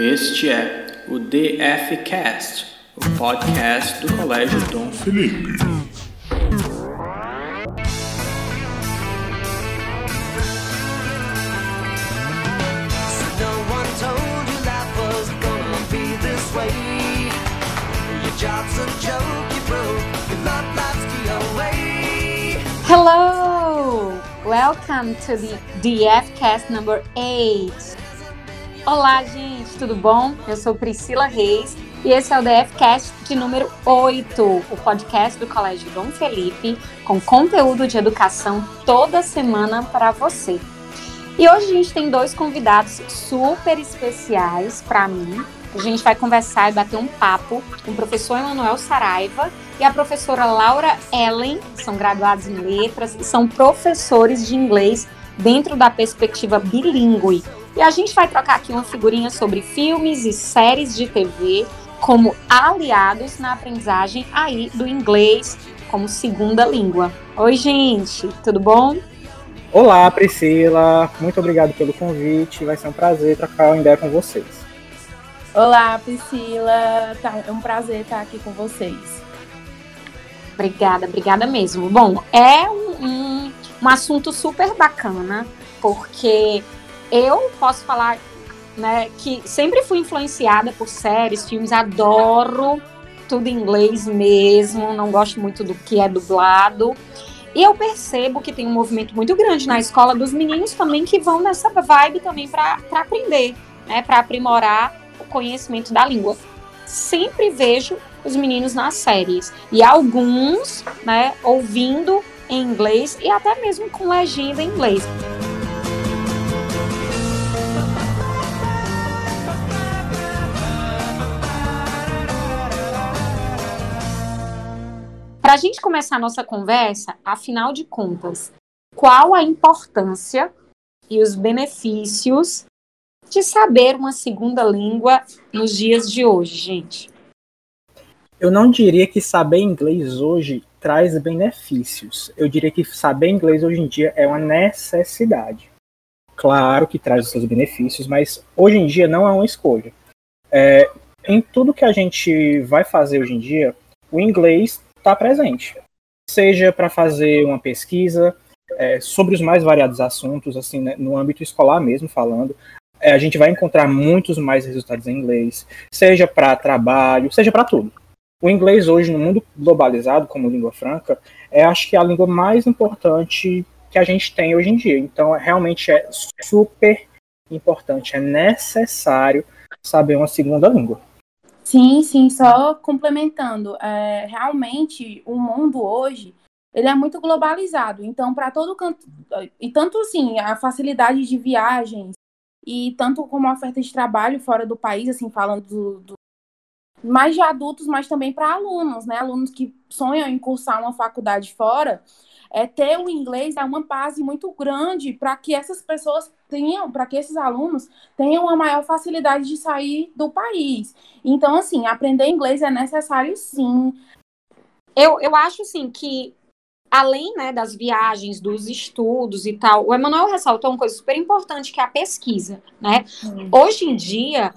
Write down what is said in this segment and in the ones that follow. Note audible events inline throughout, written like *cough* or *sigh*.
Este é o DFcast, o podcast do Colégio Dom Felipe. Hello! Welcome to the DFcast number 8. Olá, gente, tudo bom? Eu sou Priscila Reis e esse é o DFcast de número 8, o podcast do Colégio Dom Felipe, com conteúdo de educação toda semana para você. E hoje a gente tem dois convidados super especiais para mim. A gente vai conversar e bater um papo com o professor Emanuel Saraiva e a professora Laura Ellen, são graduados em letras e são professores de inglês dentro da perspectiva bilíngue. E a gente vai trocar aqui uma figurinha sobre filmes e séries de TV como aliados na aprendizagem aí do inglês como segunda língua. Oi, gente, tudo bom? Olá, Priscila. Muito obrigado pelo convite. Vai ser um prazer trocar uma ideia com vocês. Olá, Priscila. Tá, é um prazer estar aqui com vocês. Obrigada, obrigada mesmo. Bom, é um, um, um assunto super bacana, porque eu posso falar né, que sempre fui influenciada por séries, filmes, adoro tudo em inglês mesmo, não gosto muito do que é dublado. E eu percebo que tem um movimento muito grande na escola dos meninos também que vão nessa vibe também para aprender, né, para aprimorar o conhecimento da língua. Sempre vejo os meninos nas séries e alguns, né, ouvindo em inglês e até mesmo com legenda em inglês. Para a gente começar a nossa conversa, afinal de contas, qual a importância e os benefícios de saber uma segunda língua nos dias de hoje, gente? Eu não diria que saber inglês hoje traz benefícios. Eu diria que saber inglês hoje em dia é uma necessidade. Claro que traz os seus benefícios, mas hoje em dia não é uma escolha. É, em tudo que a gente vai fazer hoje em dia, o inglês está presente. Seja para fazer uma pesquisa é, sobre os mais variados assuntos, assim, né, no âmbito escolar mesmo falando, é, a gente vai encontrar muitos mais resultados em inglês, seja para trabalho, seja para tudo. O inglês hoje, no mundo globalizado como língua franca, é acho que a língua mais importante que a gente tem hoje em dia. Então, realmente é super importante, é necessário saber uma segunda língua. Sim, sim, só complementando, é, realmente o mundo hoje ele é muito globalizado, então para todo canto, e tanto assim, a facilidade de viagens, e tanto como a oferta de trabalho fora do país, assim, falando do, do mais de adultos, mas também para alunos, né? Alunos que sonham em cursar uma faculdade fora, é, ter o inglês é uma base muito grande para que essas pessoas tenham, para que esses alunos tenham uma maior facilidade de sair do país. Então, assim, aprender inglês é necessário sim. Eu, eu acho, assim, que além né, das viagens, dos estudos e tal, o Emanuel ressaltou uma coisa super importante, que é a pesquisa, né? Hum. Hoje em dia,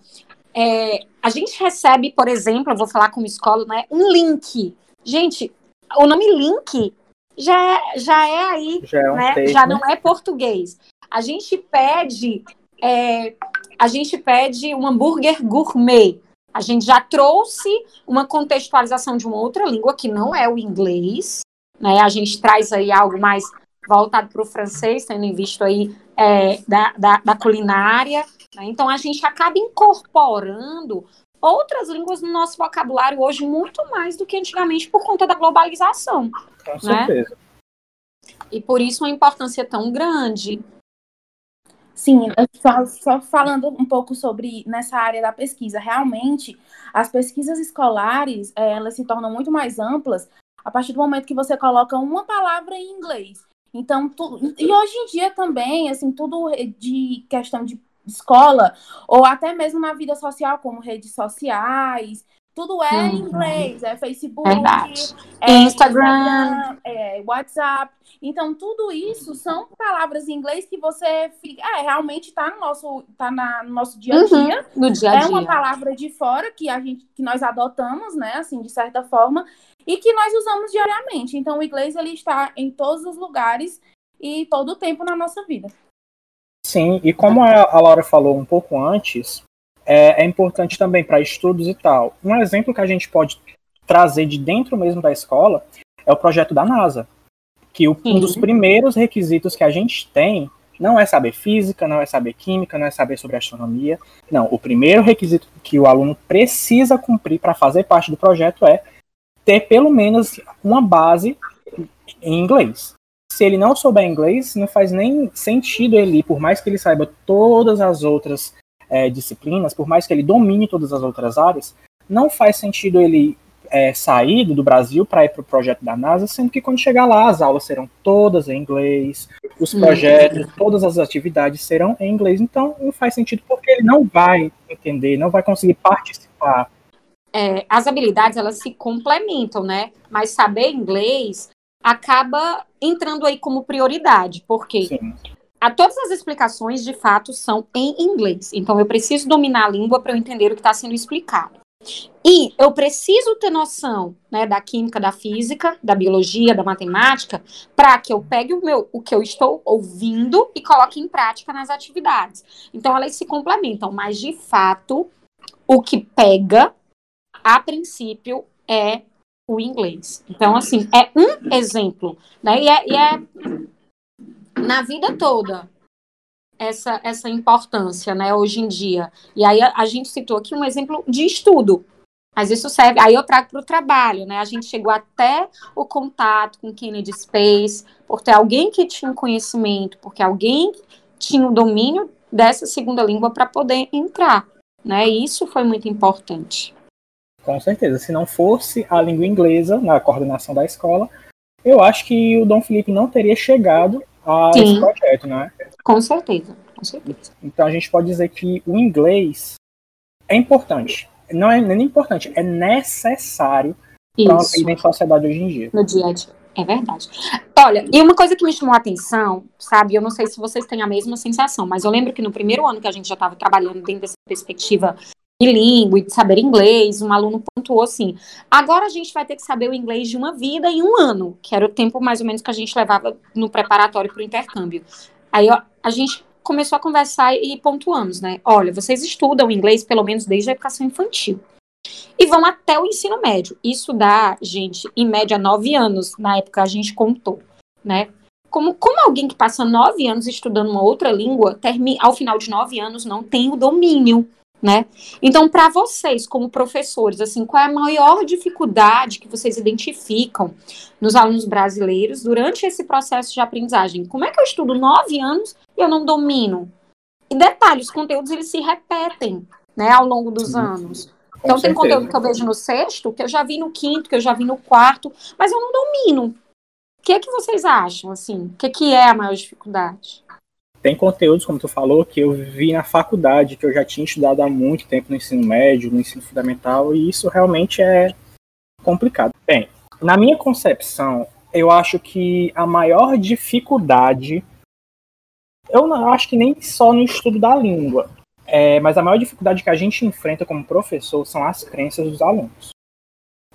é, a gente recebe, por exemplo, eu vou falar como escola, né, um link. Gente, o nome link já é, já é aí, Já é um né? texto, já né? não é português. A gente pede, é, a gente pede um hambúrguer gourmet. A gente já trouxe uma contextualização de uma outra língua que não é o inglês, né? A gente traz aí algo mais voltado para o francês, tendo em visto aí é, da, da, da culinária. né? Então a gente acaba incorporando outras línguas no nosso vocabulário hoje muito mais do que antigamente por conta da globalização. Com Né? certeza. E por isso uma importância tão grande. Sim, só, só falando um pouco sobre nessa área da pesquisa, realmente as pesquisas escolares eh, elas se tornam muito mais amplas a partir do momento que você coloca uma palavra em inglês. Então, tu, e hoje em dia também, assim, tudo de questão de escola, ou até mesmo na vida social, como redes sociais. tudo é em Uhum. inglês, é Facebook, Verdade. é Instagram. é WhatsApp. Então, tudo isso são palavras em inglês que você fica. É, realmente está no nosso, tá na, no nosso dia a dia. Uhum, no dia a É dia. uma palavra de fora que a gente que nós adotamos, né, assim, de certa forma, e que nós usamos diariamente. Então, o inglês ele está em todos os lugares e todo o tempo na nossa vida. Sim, e como a Laura falou um pouco antes, é, é importante também para estudos e tal. Um exemplo que a gente pode trazer de dentro mesmo da escola é o projeto da NASA, que o- um dos primeiros requisitos que a gente tem não é saber física, não é saber química, não é saber sobre astronomia. Não, o primeiro requisito que o aluno precisa cumprir para fazer parte do projeto é ter pelo menos uma base em inglês. Se ele não souber inglês, não faz nem sentido ele, ir, por mais que ele saiba todas as outras eh, disciplinas, por mais que ele domine todas as outras áreas, não faz sentido ele eh, sair do Brasil para ir para o projeto da NASA, sendo que quando chegar lá as aulas serão todas em inglês, os Hum. projetos, todas as atividades serão em inglês. Então não faz sentido porque ele não vai entender, não vai conseguir participar. é, as habilidades elas se complementam, né? Mas saber inglês acaba entrando aí como prioridade, porque Sim. a todas as explicações de fato são em inglês. Então eu preciso dominar a língua para eu entender o que está sendo explicado. E eu preciso ter noção, né, da química, da física, da biologia, da matemática, para que eu pegue o meu, o que eu estou ouvindo e coloque em prática nas atividades. Então elas se complementam, mas de fato o que pega a princípio é o inglês. Então, assim, é um exemplo, né? E é, e é na vida toda essa, essa importância, né, hoje em dia. E aí a, a gente citou aqui um exemplo de estudo. Mas isso serve, aí eu trago para o trabalho, né? A gente chegou até o contato com Kennedy Space, por ter alguém que tinha um conhecimento, porque alguém tinha o domínio dessa segunda língua para poder entrar, né? Isso foi muito importante. Com certeza. Se não fosse a língua inglesa na coordenação da escola, eu acho que o Dom Felipe não teria chegado a Sim. esse projeto, né? Com certeza, com certeza. Então a gente pode dizer que o inglês é importante. Não é nem importante, é necessário para uma vida em sociedade hoje em dia. no dia a dia. É verdade. Olha, e uma coisa que me chamou a atenção, sabe? Eu não sei se vocês têm a mesma sensação, mas eu lembro que no primeiro ano que a gente já estava trabalhando dentro dessa perspectiva bilíngue, de saber inglês, um aluno pontuou assim: agora a gente vai ter que saber o inglês de uma vida em um ano, que era o tempo mais ou menos que a gente levava no preparatório para o intercâmbio. Aí ó, a gente começou a conversar e pontuamos, né? Olha, vocês estudam inglês pelo menos desde a educação infantil e vão até o ensino médio. Isso dá, gente, em média nove anos, na época a gente contou, né? Como, como alguém que passa nove anos estudando uma outra língua, termi, ao final de nove anos não tem o domínio, né? Então, para vocês, como professores, assim, qual é a maior dificuldade que vocês identificam nos alunos brasileiros durante esse processo de aprendizagem? Como é que eu estudo nove anos e eu não domino? E detalhe, os conteúdos eles se repetem, né, ao longo dos anos. Então tem conteúdo que eu vejo no sexto, que eu já vi no quinto, que eu já vi no quarto, mas eu não domino. O que é que vocês acham, assim? O que, que é a maior dificuldade? Tem conteúdos, como tu falou, que eu vi na faculdade, que eu já tinha estudado há muito tempo no ensino médio, no ensino fundamental, e isso realmente é complicado. Bem, na minha concepção, eu acho que a maior dificuldade, eu não acho que nem só no estudo da língua, é, mas a maior dificuldade que a gente enfrenta como professor são as crenças dos alunos.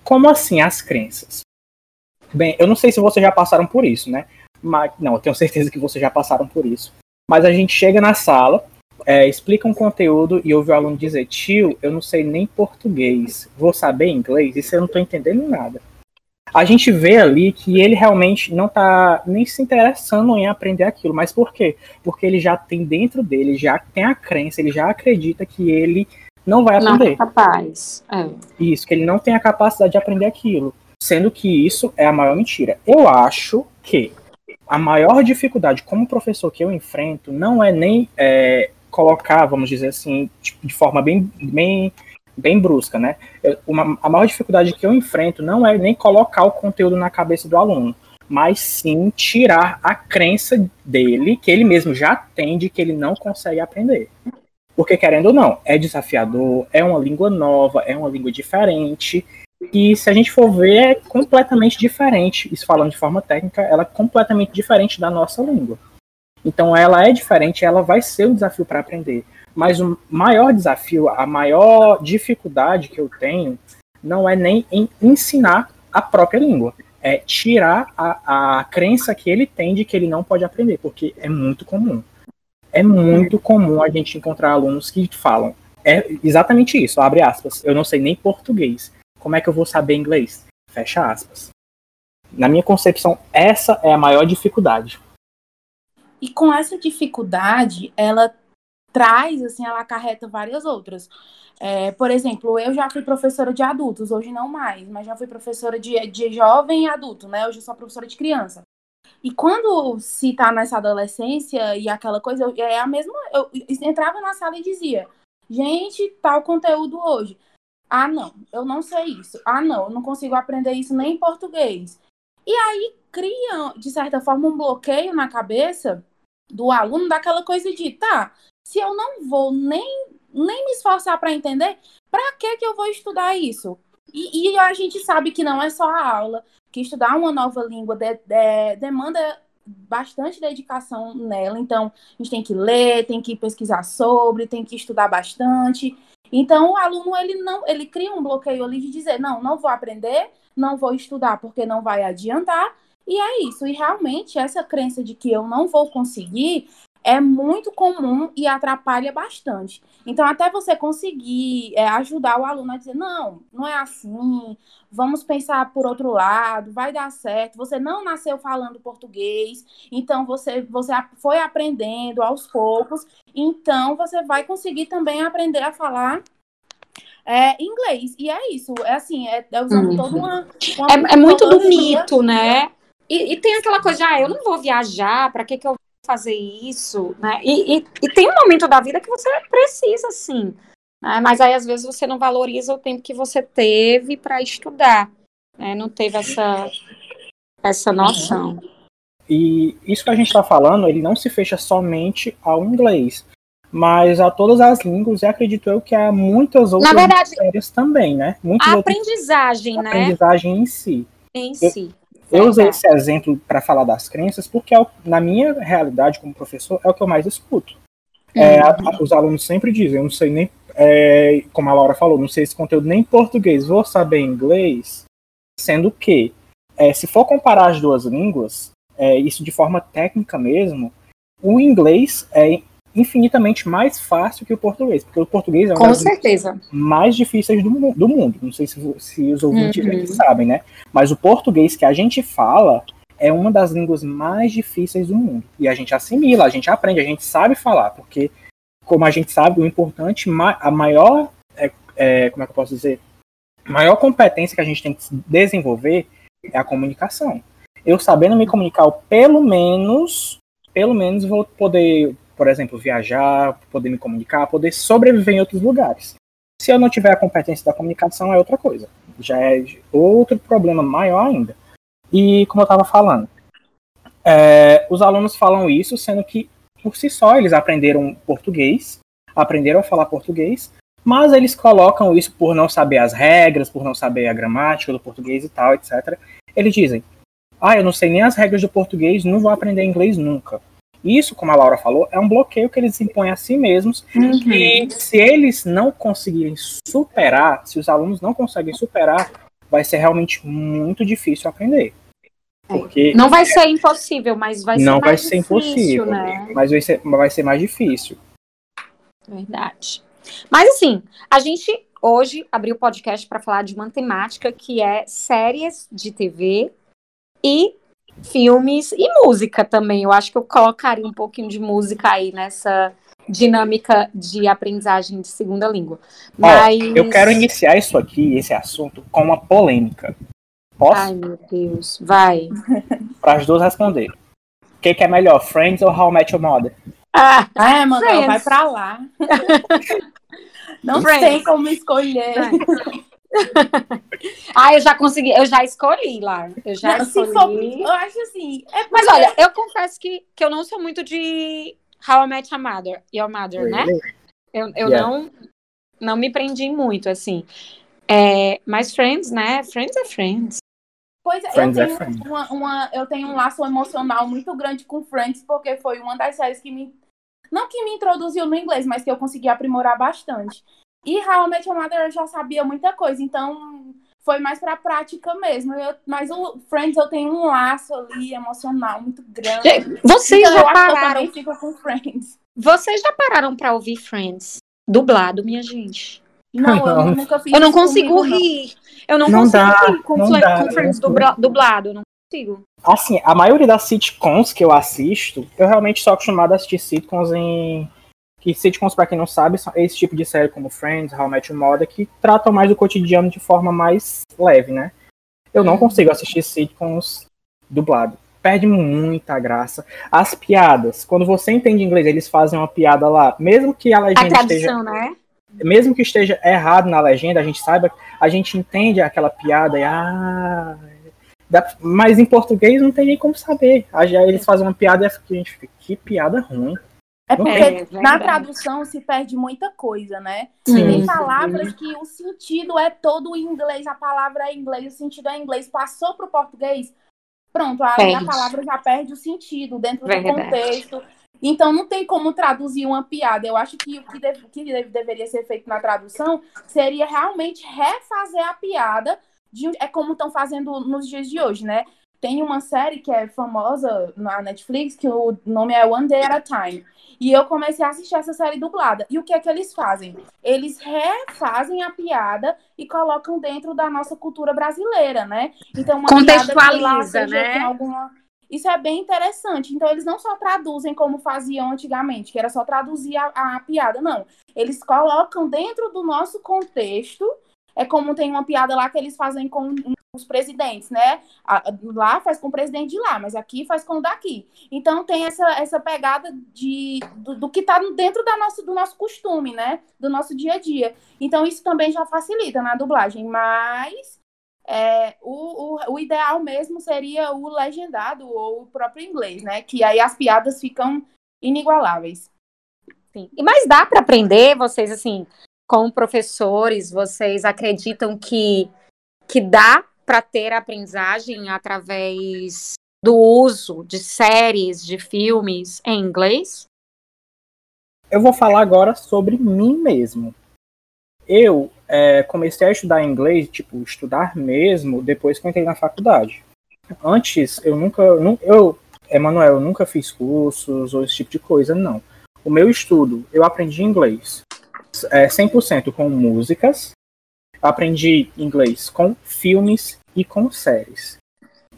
Como assim as crenças? Bem, eu não sei se vocês já passaram por isso, né? Mas, não, eu tenho certeza que vocês já passaram por isso. Mas a gente chega na sala, é, explica um conteúdo e ouve o aluno dizer: Tio, eu não sei nem português, vou saber inglês? Isso eu não estou entendendo nada. A gente vê ali que ele realmente não está nem se interessando em aprender aquilo. Mas por quê? Porque ele já tem dentro dele, já tem a crença, ele já acredita que ele não vai Não aprender. é capaz. É. Isso, que ele não tem a capacidade de aprender aquilo. Sendo que isso é a maior mentira. Eu acho que a maior dificuldade como professor que eu enfrento não é nem é, colocar, vamos dizer assim, tipo, de forma bem, bem, bem brusca, né? Uma- a maior dificuldade que eu enfrento não é nem colocar o conteúdo na cabeça do aluno, mas sim tirar a crença dele, que ele mesmo já tem, de que ele não consegue aprender. Porque, querendo ou não, é desafiador, é uma língua nova, é uma língua diferente. E se a gente for ver, é completamente diferente. Isso falando de forma técnica, ela é completamente diferente da nossa língua. Então, ela é diferente, ela vai ser um desafio para aprender. Mas o maior desafio, a maior dificuldade que eu tenho, não é nem em ensinar a própria língua. É tirar a, a crença que ele tem de que ele não pode aprender, porque é muito comum. É muito comum a gente encontrar alunos que falam é exatamente isso, abre aspas. Eu não sei nem português. Como é que eu vou saber inglês? Fecha aspas. Na minha concepção, essa é a maior dificuldade. E com essa dificuldade, ela traz, assim, ela acarreta várias outras. É, por exemplo, eu já fui professora de adultos, hoje não mais, mas já fui professora de, de jovem e adulto, né? Hoje eu sou professora de criança. E quando se tá nessa adolescência e aquela coisa, eu, é a mesma. Eu, entrava na sala e dizia: gente, tal conteúdo hoje. Ah, não, eu não sei isso. Ah, não, eu não consigo aprender isso nem em português. E aí cria, de certa forma, um bloqueio na cabeça do aluno daquela coisa de, tá, se eu não vou nem, nem me esforçar para entender, para que, que eu vou estudar isso? E, e, a gente sabe que não é só a aula, que estudar uma nova língua de, de, demanda bastante dedicação nela. Então, a gente tem que ler, tem que pesquisar sobre, tem que estudar bastante. Então, o aluno ele não, ele cria um bloqueio ali de dizer, não, não vou aprender, não vou estudar porque não vai adiantar. E é isso. E realmente essa crença de que eu não vou conseguir, é muito comum e atrapalha bastante. Então, até você conseguir é, ajudar o aluno a dizer, não, não é assim, vamos pensar por outro lado, vai dar certo. Você não nasceu falando português, então você, você foi aprendendo aos poucos, então você vai conseguir também aprender a falar é, inglês. E é isso, é assim, é, é usando uhum. toda uma. uma é, é, muito do mito, né? E, e, tem aquela coisa ah, eu não vou viajar, para que, que eu fazer isso, né? E, e, e, tem um momento da vida que você precisa, sim. Né? Mas aí, às vezes, você não valoriza o tempo que você teve para estudar. Né? Não teve essa, essa noção. E isso que a gente está falando, ele não se fecha somente ao inglês, mas a todas as línguas, e acredito eu que há muitas outras Na verdade, também, né? Muitas a aprendizagem, outras, né? A aprendizagem em si. Em si. Eu usei esse exemplo para falar das crenças porque, é na minha realidade como professor, é o que eu mais escuto. Uhum. É, a, os alunos sempre dizem, eu não sei nem, é, como a Laura falou, não sei esse conteúdo nem em português, vou saber inglês, sendo que, é, se for comparar as duas línguas, é, isso de forma técnica mesmo, o inglês é infinitamente mais fácil que o português, porque o português é um Com certeza. mais difíceis do, do, mundo. Não sei se, se os ouvintes uhum. sabem, né? Mas o português que a gente fala é uma das línguas mais difíceis do mundo. E a gente assimila, a gente aprende, a gente sabe falar, porque, como a gente sabe, o importante, a maior, é, é, como é que eu posso dizer, a maior competência que a gente tem que desenvolver é a comunicação. Eu sabendo me comunicar, pelo menos, pelo menos vou poder por exemplo, viajar, poder me comunicar, poder sobreviver em outros lugares. Se eu não tiver a competência da comunicação, é outra coisa. Já é outro problema maior ainda. E como eu estava falando, é, os alunos falam isso, sendo que por si só eles aprenderam português, aprenderam a falar português, mas eles colocam isso por não saber as regras, por não saber a gramática do português e tal, etc. Eles dizem: Ah, eu não sei nem as regras do português, não vou aprender inglês nunca. Isso, como a Laura falou, é um bloqueio que eles impõem a si mesmos. Uhum. E se eles não conseguirem superar, se os alunos não conseguem superar, vai ser realmente muito difícil aprender. Porque não vai ser impossível, mas vai ser não vai ser difícil, impossível, né? mas vai ser, vai ser mais difícil. Verdade. Mas assim, a gente hoje abriu o podcast para falar de uma temática que é séries de TV e filmes e música também. Eu acho que eu colocaria um pouquinho de música aí nessa dinâmica de aprendizagem de segunda língua. Mas... Ó, eu quero iniciar isso aqui, esse assunto, com uma polêmica. Posso? Ai, meu Deus. Vai. *laughs* Para as duas responder. O que, que, é melhor, Friends ou How I Met Your Mother? Ah, é, mano, vai pra lá. *laughs* Não Friends. tem como escolher. *laughs* ah, eu já consegui, eu já escolhi lá. Eu já não, escolhi. For, eu acho assim. É porque... Mas olha, eu confesso que, que eu não sou muito de How I Met Your Mother, Your Mother né? Eu, eu Yeah. não, não me prendi muito, assim. É, mas Friends, né? Friends é Friends. Pois é, eu Friends é tenho, uma, uma- eu tenho um laço emocional muito grande com Friends, porque foi uma das séries que me. Não que me introduziu no inglês, mas que eu consegui aprimorar bastante. E How I Met Your Mother eu já sabia muita coisa, então foi mais pra prática mesmo. Eu- mas o Friends eu tenho um laço ali emocional muito grande. Vocês então já eu eu pararam? também fico com Friends. Vocês já pararam pra ouvir Friends dublado, minha gente? Não, eu Não. nunca fiz Eu não consigo comigo, não. rir. Eu não, Não consigo dá, rir com, não dá, com Friends não dubla- dublado. Eu não consigo. Assim, a maioria das sitcoms que eu assisto, eu realmente sou acostumado a assistir sitcoms em. Que sitcoms, pra quem não sabe, são esse tipo de série como Friends, How I Met Your Mother, que tratam mais do cotidiano de forma mais leve, né? Eu não consigo assistir sitcoms dublado. Perde muita graça. As piadas, quando você entende inglês, eles fazem uma piada lá, mesmo que a A legenda esteja tradução, né? mesmo que esteja errado na legenda, a gente saiba, a gente entende aquela piada e ah, mas em português não tem nem como saber. Eles fazem uma piada e a gente fica, que piada ruim. É porque É, na tradução se perde muita coisa, né? Sim, Tem sim. palavras que o sentido é todo em inglês, a palavra é em inglês, o sentido é em inglês, passou para o português, pronto, aí a Perde. palavra já perde o sentido dentro Verdade. do contexto. Então não tem como traduzir uma piada. Eu acho que o que, deve- que deve- deveria ser feito na tradução seria realmente refazer a piada. de é como estão fazendo nos dias de hoje, né? Tem uma série que é famosa na Netflix, que o nome é One Day at a Time. E eu comecei a assistir essa série dublada. E o que é que eles fazem? Eles refazem a piada e colocam dentro da nossa cultura brasileira, né? Então, uma piada que lá Contextualiza, né? alguma. Isso é bem interessante. Então, eles não só traduzem como faziam antigamente, que era só traduzir a, a piada, não. Eles colocam dentro do nosso contexto. É como tem uma piada lá que eles fazem com os presidentes, né? Lá faz com o presidente de lá, mas aqui faz com o daqui. Então tem essa, essa pegada de, do, do que está dentro da nossa, do nosso costume, né? Do nosso dia a dia. Então isso também já facilita na dublagem, mas é, o, o, o ideal mesmo seria o legendado ou o próprio inglês, né? Que aí as piadas ficam inigualáveis. Sim. E mas dá para aprender, vocês assim, como professores, vocês acreditam que que dá para ter aprendizagem através do uso de séries, de filmes em inglês? Eu vou falar agora sobre mim mesmo. Eu é, comecei a estudar inglês, tipo, estudar mesmo, depois que eu entrei na faculdade. Antes, eu nunca. nu- Eu, Emanuel, eu nunca fiz cursos ou esse tipo de coisa, não. O meu estudo, eu aprendi inglês é, 100% com músicas, aprendi inglês com filmes e com séries.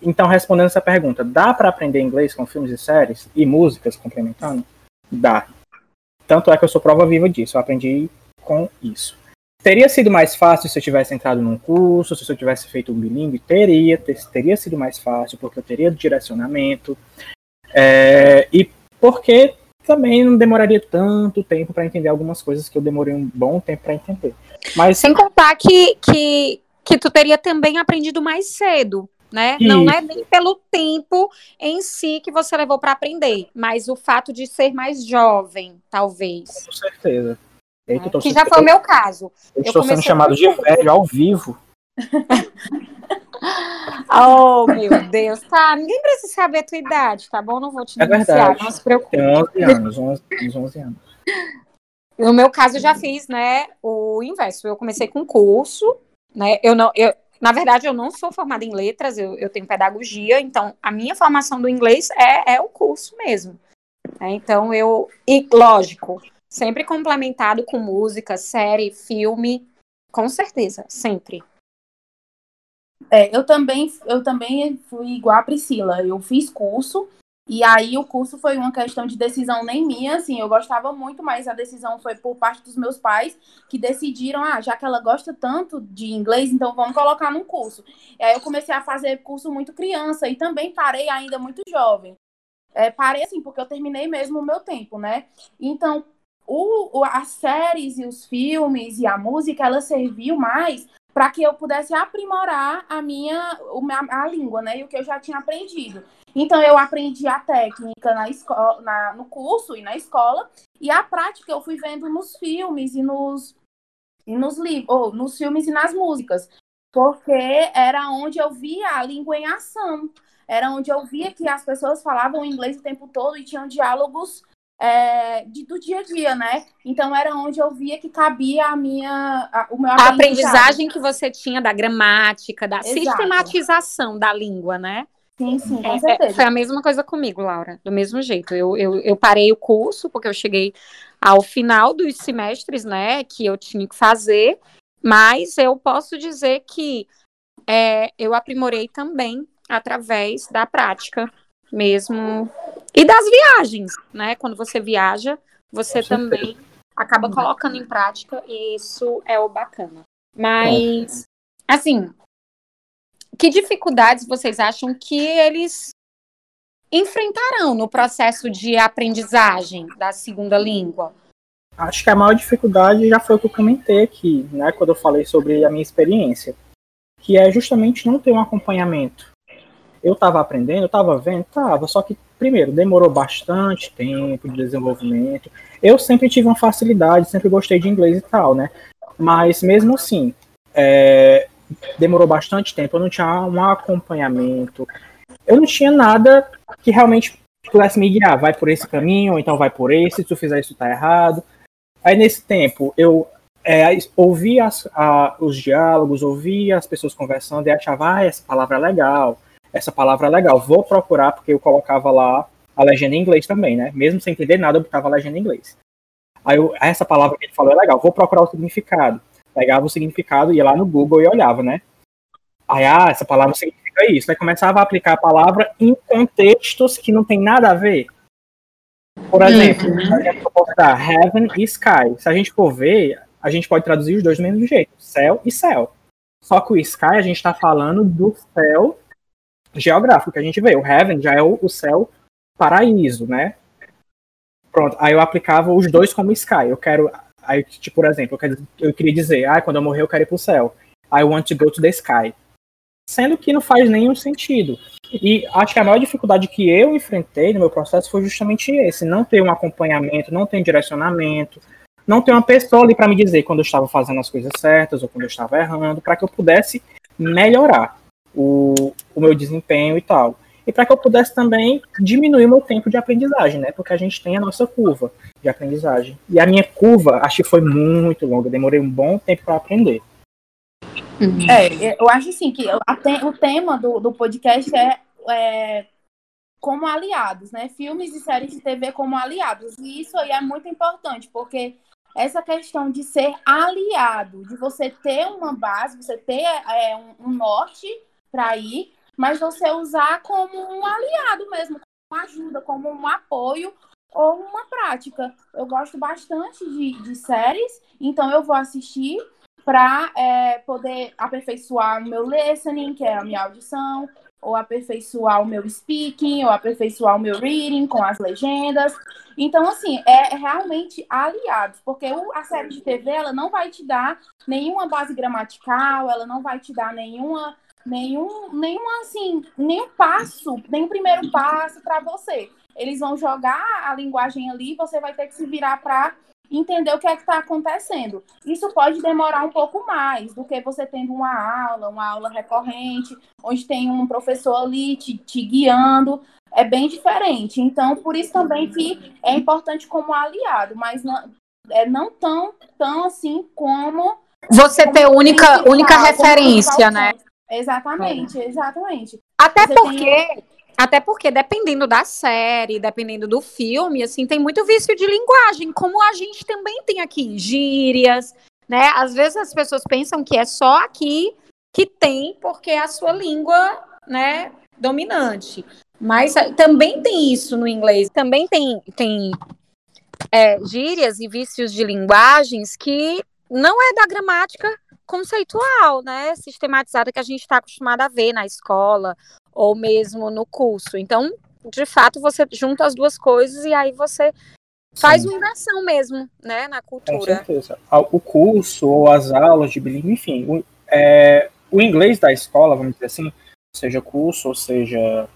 Então, respondendo essa pergunta, dá para aprender inglês com filmes e séries e músicas complementando? Dá. Tanto é que eu sou prova viva disso, eu aprendi com isso. Teria sido mais fácil se eu tivesse entrado num curso, se eu tivesse feito um bilíngue? Teria, ter- teria sido mais fácil, porque eu teria direcionamento. É, e porque também não demoraria tanto tempo para entender algumas coisas que eu demorei um bom tempo para entender. Mas Sem contar que, que, que tu teria também aprendido mais cedo, né? Não é nem pelo tempo em si que você levou para aprender, mas o fato de ser mais jovem, talvez. com certeza. Tô Que sendo- já foi o meu caso. eu eu estou sendo chamado de velho ao vivo. *laughs* Oh, meu Deus. Tá, ninguém precisa saber a tua idade, tá bom? Não vou te É denunciar, verdade. não se preocupe. Tenho 11 anos, 11, uns 11 anos. No meu caso, eu já fiz, né, o inverso. Eu comecei com curso, né? Eu não, eu, na verdade, eu não sou formada em letras, eu, eu tenho pedagogia, então a minha formação do inglês é, é o curso mesmo. né? Então eu, e lógico, sempre complementado com música, série, filme, com certeza, sempre. É, eu também, eu também fui igual a Priscila. Eu fiz curso, e aí o curso foi uma questão de decisão nem minha, assim, eu gostava muito, mas a decisão foi por parte dos meus pais, que decidiram, ah, já que ela gosta tanto de inglês, então vamos colocar num curso. E aí eu comecei a fazer curso muito criança, e também parei ainda muito jovem. É, parei assim, porque eu terminei mesmo o meu tempo, né? Então, o, as séries e os filmes e a música, ela serviu mais para que eu pudesse aprimorar a minha minha- a língua, né? E o que eu já tinha aprendido. Então eu aprendi a técnica na escola, na, no curso e na escola, e a prática eu fui vendo nos filmes e nos e nos livros, nos filmes e nas músicas, porque era onde eu via a língua em ação, era onde eu via que as pessoas falavam inglês o tempo todo e tinham diálogos é, de, do dia a dia, né? Então era onde eu via que cabia a minha, a, o meu A aprendizagem que você tinha da gramática, da Exato. sistematização da língua, né? Sim, sim, com É, certeza. é, foi a mesma coisa comigo, Laura, do mesmo jeito. Eu, eu, eu parei o curso porque eu cheguei ao final dos semestres, né, que eu tinha que fazer, mas eu posso dizer que é, eu aprimorei também através da prática mesmo e das viagens, né? Quando você viaja, você Com certeza. também acaba colocando em prática e isso é o bacana. Mas, assim, que dificuldades vocês acham que eles enfrentarão no processo de aprendizagem da segunda língua? Acho que a maior dificuldade já foi o que eu comentei aqui, né, quando eu falei sobre a minha experiência, que é justamente não ter um acompanhamento. Eu estava aprendendo, eu estava vendo, tava, só que primeiro demorou bastante tempo de desenvolvimento. Eu sempre tive uma facilidade, sempre gostei de inglês e tal, né? Mas mesmo assim, é, demorou bastante tempo. Eu não tinha um acompanhamento. Eu não tinha nada que realmente pudesse me guiar. Vai por esse caminho, ou então vai por esse. Se tu fizer isso, tá errado. Aí nesse tempo eu é, ouvia as- a- os diálogos, ouvia as pessoas conversando e achava, ah, essa palavra é legal, essa palavra é legal, vou procurar, porque eu colocava lá a legenda em inglês também, né? Mesmo sem entender nada, eu botava a legenda em inglês. Aí eu, "Ah, essa palavra que ele falou é legal, vou procurar o significado. Pegava o significado, ia lá no Google e olhava, né? Aí, ah, essa palavra significa isso. Aí começava a aplicar a palavra em contextos que não tem nada a ver. Por exemplo, Uhum. exemplo, eu posso dar heaven e sky. Se a gente for ver, a gente pode traduzir os dois do mesmo jeito, céu e céu. Só que o sky a gente está falando do céu geográfico que a gente vê. O heaven já é o, o céu paraíso, né? Pronto, aí eu aplicava os dois como sky. Eu quero, aí, tipo, por exemplo, eu, quero- eu queria dizer, ah, quando eu morrer eu quero ir pro céu. I want to go to the sky. Sendo que não faz nenhum sentido. E acho que a maior dificuldade que eu enfrentei no meu processo foi justamente esse: não ter um acompanhamento, não ter um direcionamento, não ter uma pessoa ali para me dizer quando eu estava fazendo as coisas certas ou quando eu estava errando, para que eu pudesse melhorar o, o meu desempenho e tal. E para que eu pudesse também diminuir o meu tempo de aprendizagem, né? Porque a gente tem a nossa curva de aprendizagem. E a minha curva, acho que foi muito longa, demorei um bom tempo para aprender. É, eu acho assim que te- o tema do, do podcast é, é como aliados, né? Filmes e séries de TV como aliados. E isso aí é muito importante, porque essa questão de ser aliado, de você ter uma base, você ter é, um, um norte para ir, mas você usar como um aliado mesmo, como ajuda, como um apoio ou uma prática. Eu gosto bastante de, de séries, então eu vou assistir para poder aperfeiçoar o meu listening, que é a minha audição, ou aperfeiçoar o meu speaking, ou aperfeiçoar o meu reading com as legendas. Então, assim, é realmente aliados, porque a série de TV ela não vai te dar nenhuma base gramatical, ela não vai te dar nenhuma, nenhum, nenhuma assim, nenhum passo, nenhum primeiro *laughs* passo para você. Eles vão jogar a linguagem ali, você vai ter que se virar para entender o que é que está acontecendo. Isso pode demorar um pouco mais do que você tendo uma aula, uma aula recorrente, onde tem um professor ali te, te guiando. É bem diferente. Então, por isso também que é importante como aliado, mas não, é não tão, tão assim como. Você ter única, única referência, né? Exatamente, exatamente. Até Você porque, até porque dependendo da série, dependendo do filme, assim, tem muito vício de linguagem, como a gente também tem aqui, gírias, né? Às vezes as pessoas pensam que é só aqui que tem, porque é a sua língua, né, dominante. Mas eh, também tem isso no inglês. Também tem, tem é, gírias e vícios de linguagens que não é da gramática conceitual, né, sistematizada que a gente está acostumado a ver na escola ou mesmo no curso. Então, de fato, você junta as duas coisas e aí você faz Sim. uma imersão mesmo, né, na Com cultura. certeza. A- O curso ou as aulas de bilíngue, enfim, o, é, o inglês da escola, vamos dizer assim, seja curso ou seja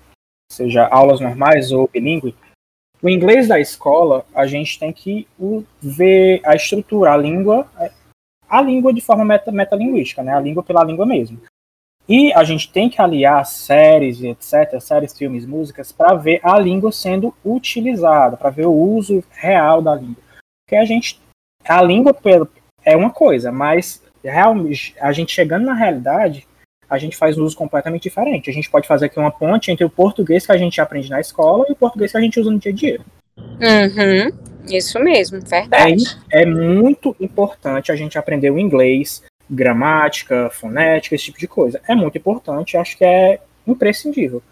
seja aulas normais ou bilíngue, o inglês da escola, a gente tem que ver a estrutura, a língua, a língua de forma meta, metalinguística, né? A língua pela língua mesmo. E a gente tem que aliar séries etc, séries, filmes, músicas, para ver a língua sendo utilizada, para ver o uso real da língua. Porque a gente, a língua é uma coisa, mas realmente a gente chegando na realidade, a gente faz um uso completamente diferente. A gente pode fazer aqui uma ponte entre o português que a gente aprende na escola e o português que a gente usa no dia a dia. Uhum. Isso mesmo, verdade. É muito importante a gente aprender o inglês, gramática, fonética, esse tipo de coisa. É muito importante, acho que é imprescindível.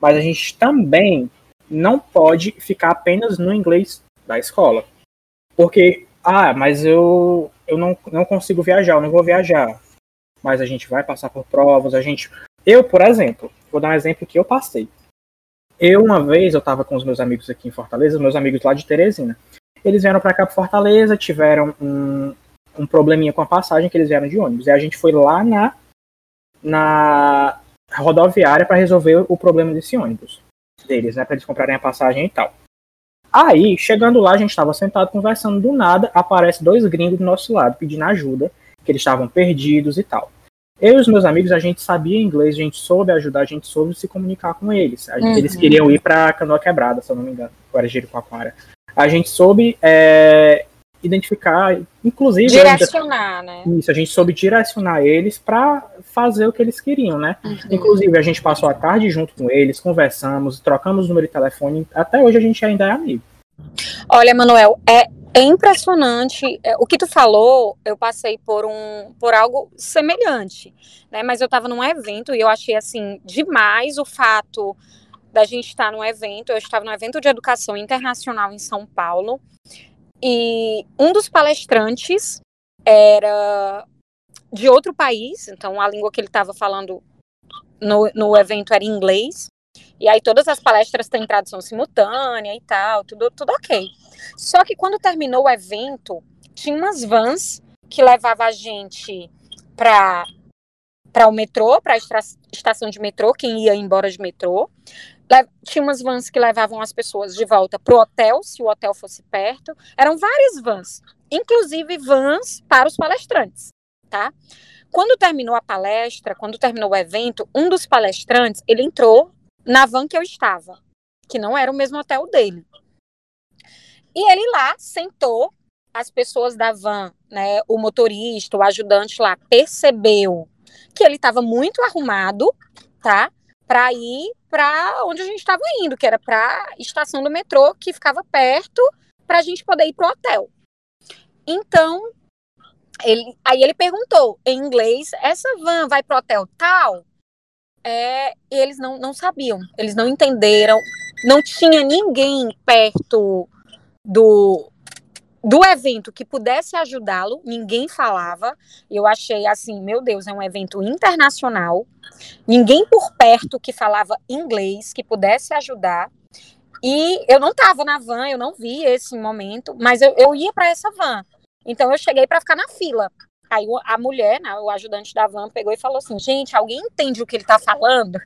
Mas a gente também não pode ficar apenas no inglês da escola. Porque, ah, mas eu, eu não, não consigo viajar, eu não vou viajar. Mas a gente vai passar por provas, a gente. Eu, por exemplo, vou dar um exemplo que eu passei. Eu, uma vez, eu estava com os meus amigos aqui em Fortaleza, meus amigos lá de Teresina. Eles vieram para cá para Fortaleza, tiveram um, um probleminha com a passagem que eles vieram de ônibus. E a gente foi lá na, na rodoviária para resolver o problema desse ônibus deles, né? Para eles comprarem a passagem e tal. Aí, chegando lá, a gente estava sentado conversando, do nada aparece dois gringos do nosso lado pedindo ajuda, que eles estavam perdidos e tal. Eu e os meus amigos, a gente sabia inglês, a gente soube ajudar, a gente soube se comunicar com eles. A- Uhum. Eles queriam ir para Canoa Quebrada, se eu não me engano, agora Jericoacoara. A gente soube é, identificar, inclusive, Direcionar, né? isso, a gente soube direcionar eles para fazer o que eles queriam, né? Uhum. Inclusive, a gente passou a tarde junto com eles, conversamos, trocamos o número de telefone. Até hoje a gente ainda é amigo. Olha, Manuel, é, é impressionante. É, o que tu falou, eu passei por um por algo semelhante, né? Mas eu estava num evento e eu achei assim demais o fato da gente estar num evento. Eu estava num evento de educação internacional em São Paulo e um dos palestrantes era de outro país, então a língua que ele estava falando no, no evento era inglês. E aí todas as palestras têm tradução simultânea e tal, tudo, tudo ok. Só que quando terminou o evento, tinha umas vans que levavam a gente para para o metrô, para a estação de metrô, quem ia embora de metrô. Tinha umas vans que levavam as pessoas de volta para o hotel, se o hotel fosse perto. Eram várias vans, inclusive vans para os palestrantes, tá? Quando terminou a palestra, quando terminou o evento, um dos palestrantes, ele entrou na van que eu estava, que não era o mesmo hotel dele. E ele lá sentou, as pessoas da van, né, o motorista, o ajudante lá, percebeu que ele estava muito arrumado, tá? Para ir para onde a gente estava indo, que era para estação do metrô que ficava perto, para a gente poder ir pro hotel. Então, ele, aí ele perguntou em inglês: essa van vai pro hotel tal? É, eles não, não sabiam, eles não entenderam, não tinha ninguém perto do, do evento que pudesse ajudá-lo, ninguém falava. Eu achei assim, meu Deus, é um evento internacional, ninguém por perto que falava inglês, que pudesse ajudar. E eu não estava na van, eu não vi esse momento, mas eu, eu ia para essa van. Então eu cheguei para ficar na fila. Aí a mulher, né, o ajudante da van, pegou e falou assim: gente, alguém entende o que ele está falando?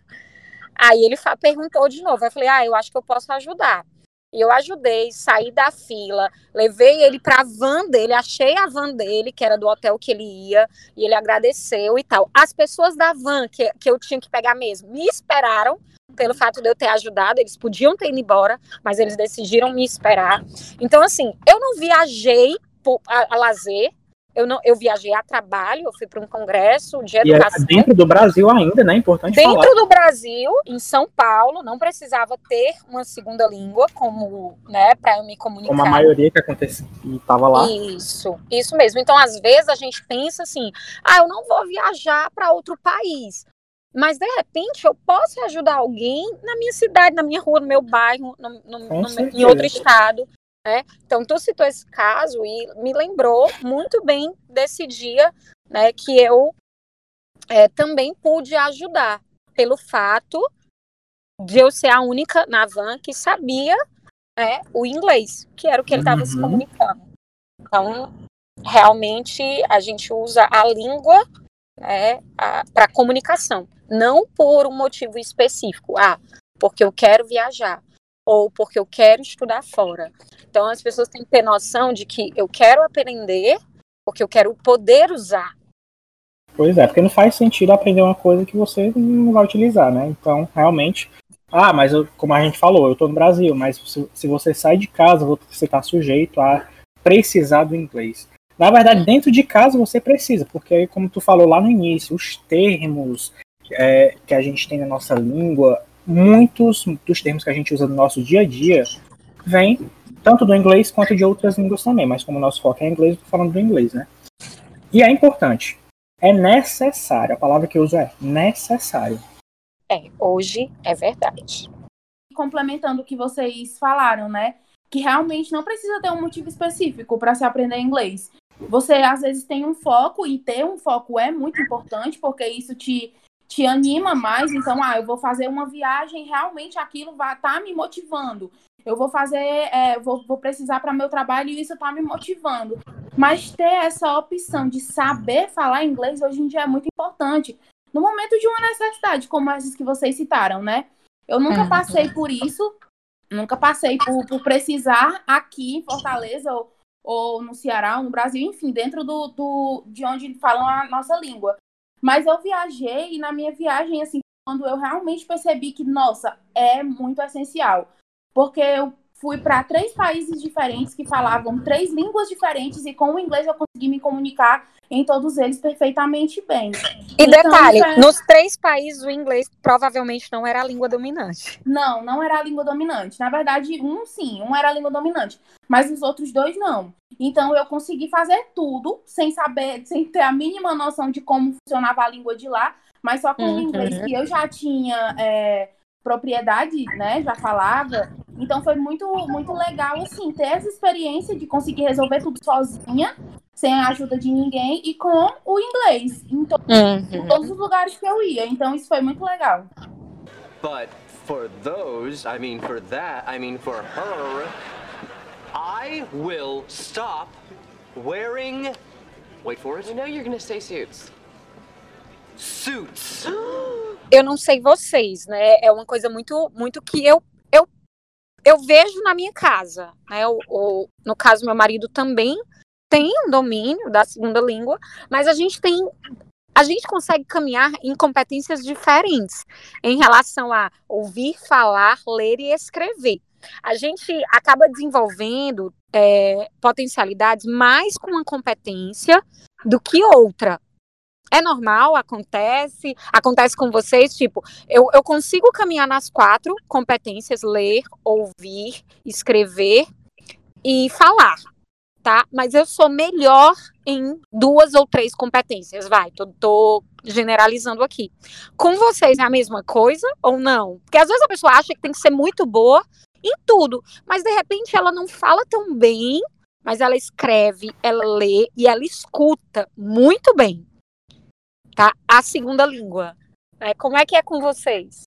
Aí ele perguntou de novo. Eu falei: ah, eu acho que eu posso ajudar. E eu ajudei, saí da fila, levei ele para a van dele, achei a van dele, que era do hotel que ele ia, e ele agradeceu e tal. As pessoas da van que, que eu tinha que pegar mesmo me esperaram pelo fato de eu ter ajudado, eles podiam ter ido embora, mas eles decidiram me esperar. Então, assim, eu não viajei a, a lazer, eu, não, eu viajei a trabalho, eu fui para um congresso de E educação. dentro do Brasil ainda, né? Importante falar. Dentro do Brasil, em São Paulo, não precisava ter uma segunda língua como, né, para eu me comunicar. Como a maioria que aconteceu e tava lá. Isso, isso mesmo. Então, às vezes a gente pensa assim: ah, eu não vou viajar para outro país. Mas de repente eu posso ajudar alguém na minha cidade, na minha rua, no meu bairro, no, no- no- em outro estado. Né? Então, tu citou esse caso e me lembrou muito bem desse dia né, que eu é, também pude ajudar, pelo fato de eu ser a única na van que sabia né, o inglês, que era o que ele estava se Uhum. comunicando. Então, realmente, a gente usa a língua né, para comunicação, não por um motivo específico. Ah, porque eu quero viajar ou porque eu quero estudar fora. Então as pessoas têm que ter noção de que eu quero aprender porque eu quero poder usar. Pois é, porque não faz sentido aprender uma coisa que você não vai utilizar, né? Então, realmente. Ah, mas eu, como a gente falou, eu tô no Brasil, mas se, se você sai de casa, você está sujeito a precisar do inglês. Na verdade, dentro de casa você precisa, porque como tu falou lá no início, os termos é, que a gente tem na nossa língua, muitos dos termos que a gente usa no nosso dia a dia vêm tanto do inglês quanto de outras línguas também, mas como o nosso foco é inglês, eu tô falando do inglês, né? E é importante, é necessário, a palavra que eu uso é necessário. É, hoje é verdade. Complementando o que vocês falaram, né? Que realmente não precisa ter um motivo específico para se aprender inglês. Você às vezes tem um foco e ter um foco é muito importante porque isso te te anima mais, então, ah, eu vou fazer uma viagem, realmente aquilo vai estar tá me motivando. Eu vou fazer, é, vou, vou precisar para meu trabalho e isso está me motivando. Mas ter essa opção de saber falar inglês hoje em dia é muito importante. No momento de uma necessidade, como essas que vocês citaram, né? Eu nunca passei por isso, nunca passei por, por precisar aqui em Fortaleza ou, ou no Ceará, ou no Brasil, enfim, dentro do, do, de onde falam a nossa língua. Mas eu viajei e na minha viagem, assim, quando eu realmente percebi que, nossa, é muito essencial. Porque eu fui para três países diferentes que falavam três línguas diferentes e com o inglês eu consegui me comunicar em todos eles perfeitamente bem. E então, detalhe, é... nos três países o inglês provavelmente não era a língua dominante. Não, não era a língua dominante. Na verdade, um sim, um era a língua dominante, mas os outros dois não. Então eu consegui fazer tudo sem saber, sem ter a mínima noção de como funcionava a língua de lá, mas só com uhum. o inglês que eu já tinha é, propriedade, né? Já falava. Então foi muito, muito legal, assim, ter essa experiência de conseguir resolver tudo sozinha, sem a ajuda de ninguém e com o inglês em, to uhum. em todos os lugares que eu ia. Então isso foi muito legal. But for those, I mean for that, I mean for her, I will stop wearing. Wait for it. You know you're gonna say suits. Suits. *gasps* eu não sei vocês, né? É uma coisa muito, muito que eu, eu, eu vejo na minha casa, né? O, o, no caso, meu marido também tem um domínio da segunda língua, mas a gente tem a gente consegue caminhar em competências diferentes em relação a ouvir, falar, ler e escrever. A gente acaba desenvolvendo é, potencialidades mais com uma competência do que outra. É normal, acontece, acontece com vocês, tipo, eu, eu consigo caminhar nas quatro competências, ler, ouvir, escrever e falar, tá? Mas eu sou melhor em duas ou três competências, vai, tô, tô generalizando aqui. Com vocês é a mesma coisa ou não? Porque às vezes a pessoa acha que tem que ser muito boa em tudo, mas de repente ela não fala tão bem, mas ela escreve, ela lê e ela escuta muito bem tá? A segunda língua. É, como é que é com vocês?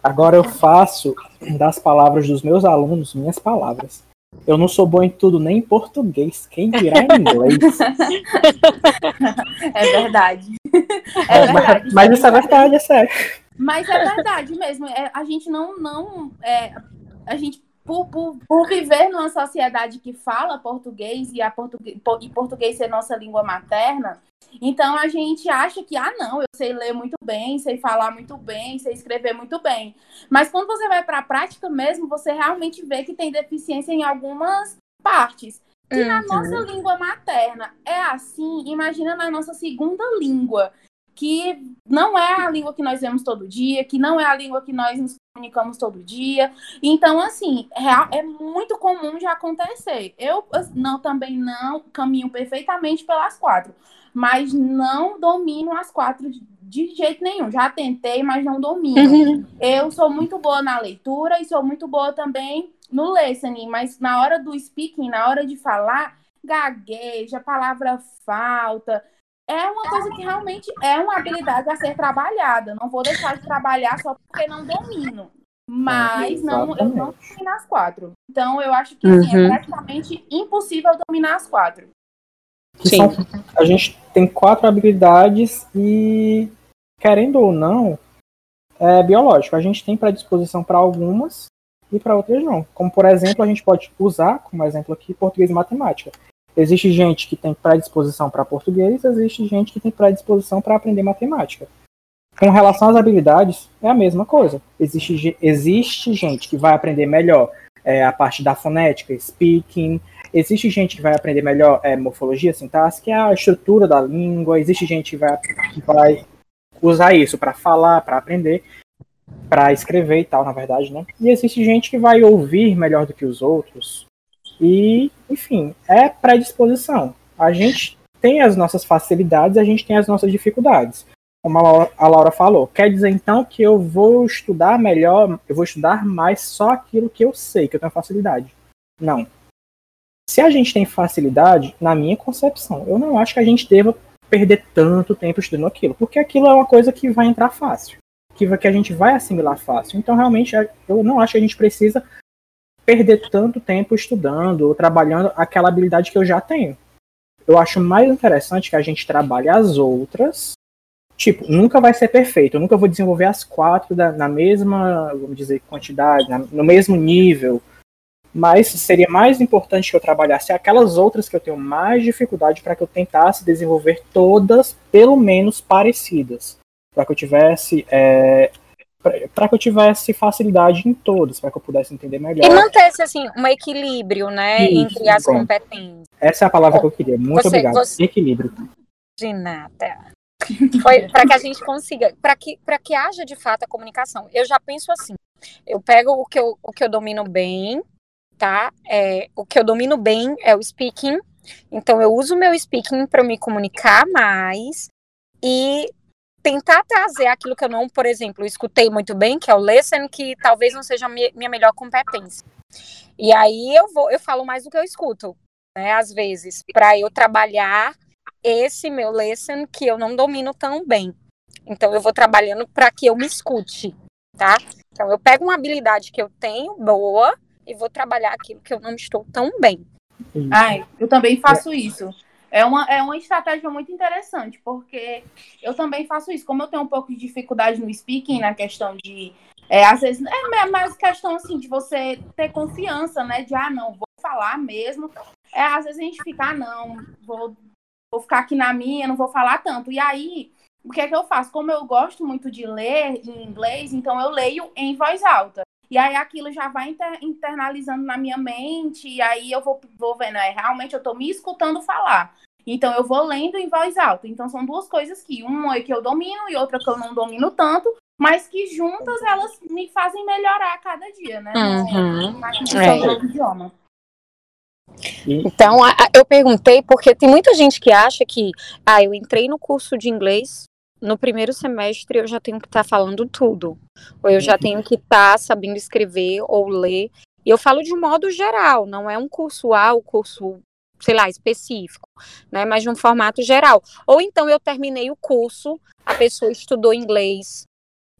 Agora eu faço das palavras dos meus alunos minhas palavras. Eu não sou bom em tudo, nem em português. Quem dirá em inglês? *laughs* É verdade. É, verdade. Mas, mas isso é verdade, é sério. Mas é verdade mesmo. É, a gente não. não é, a gente por, por, por, viver numa sociedade que fala português e, a português, e português ser nossa língua materna, então a gente acha que, ah, não, eu sei ler muito bem, sei falar muito bem, sei escrever muito bem. Mas quando você vai para a prática mesmo, você realmente vê que tem deficiência em algumas partes. E uhum. na nossa língua materna é assim, imagina na nossa segunda língua que não é a língua que nós vemos todo dia, que não é a língua que nós nos comunicamos todo dia. Então, assim, é, é muito comum de acontecer. Eu não também não caminho perfeitamente pelas quatro, mas não domino as quatro de jeito nenhum. Já tentei, mas não domino. Uhum. Eu sou muito boa na leitura e sou muito boa também no listening, mas na hora do speaking, na hora de falar, gagueja, palavra falta é uma coisa que realmente é uma habilidade a ser trabalhada. Não vou deixar de trabalhar só porque não domino. Mas não, eu não domino as quatro. Então eu acho que uhum. assim, é uhum. praticamente impossível dominar as quatro. Sim. São, a gente tem quatro habilidades e, querendo ou não, é biológico. A gente tem predisposição para algumas e para outras não. Como, por exemplo, a gente pode usar, como exemplo aqui, português e matemática. Existe gente que tem predisposição para português, existe gente que tem predisposição para aprender matemática. Com relação às habilidades, é a mesma coisa. Existe, existe gente que vai aprender melhor é, a parte da fonética, speaking. Existe gente que vai aprender melhor é, morfologia, sintaxe, que é a estrutura da língua. Existe gente que vai, que vai usar isso para falar, para aprender, para escrever e tal, na verdade, né? E existe gente que vai ouvir melhor do que os outros. E, enfim, é predisposição. A gente tem as nossas facilidades, a gente tem as nossas dificuldades como a Laura, a Laura falou, quer dizer então que eu vou estudar melhor, eu vou estudar mais só aquilo que eu sei, que eu tenho facilidade. Não. Se a gente tem facilidade, na minha concepção, eu não acho que a gente deva perder tanto tempo estudando aquilo, porque aquilo é uma coisa que vai entrar fácil, que, que a gente vai assimilar fácil. Então, realmente, eu não acho que a gente precisa perder tanto tempo estudando ou trabalhando aquela habilidade que eu já tenho. Eu acho mais interessante que a gente trabalhe as outras tipo, nunca vai ser perfeito. Eu nunca vou desenvolver as quatro da, na mesma, vamos dizer, quantidade, na, no mesmo nível. Mas seria mais importante que eu trabalhasse aquelas outras que eu tenho mais dificuldade para que eu tentasse desenvolver todas, pelo menos, parecidas. Para que eu tivesse. É, para que eu tivesse facilidade em todas, para que eu pudesse entender melhor. E mantesse assim um equilíbrio, né, Isso, entre as pronto. competências. Essa é a palavra que eu queria. Muito você, obrigado. Você... Equilíbrio. De nada. Foi para que a gente consiga, para que, que haja de fato a comunicação. Eu já penso assim: eu pego o que eu, o que eu domino bem, tá? É, o que eu domino bem é o speaking. Então, eu uso o meu speaking para me comunicar mais e tentar trazer aquilo que eu não, por exemplo, escutei muito bem, que é o listen, que talvez não seja a minha melhor competência. E aí eu vou, eu falo mais do que eu escuto, né? Às vezes, para eu trabalhar esse meu lesson que eu não domino tão bem. Então eu vou trabalhando para que eu me escute, tá? Então eu pego uma habilidade que eu tenho boa e vou trabalhar aquilo que eu não estou tão bem. Ai, eu também faço isso. É uma, é uma estratégia muito interessante, porque eu também faço isso. Como eu tenho um pouco de dificuldade no speaking, na questão de. É, às vezes é mais questão assim de você ter confiança, né? De ah, não, vou falar mesmo. É, às vezes a gente fica, ah, não, vou vou ficar aqui na minha, não vou falar tanto. E aí, o que é que eu faço? Como eu gosto muito de ler em inglês, então eu leio em voz alta. E aí aquilo já vai inter internalizando na minha mente, e aí eu vou, vou vendo, é, realmente eu tô me escutando falar. Então eu vou lendo em voz alta. Então são duas coisas que uma é que eu domino e outra que eu não domino tanto, mas que juntas elas me fazem melhorar a cada dia, né? Uhum. É. idioma. Então, eu perguntei porque tem muita gente que acha que, ah, eu entrei no curso de inglês, no primeiro semestre eu já tenho que estar tá falando tudo, ou eu já uhum. tenho que estar tá sabendo escrever ou ler. E eu falo de um modo geral, não é um curso A, o um curso, sei lá, específico, né, mas de um formato geral. Ou então eu terminei o curso, a pessoa estudou inglês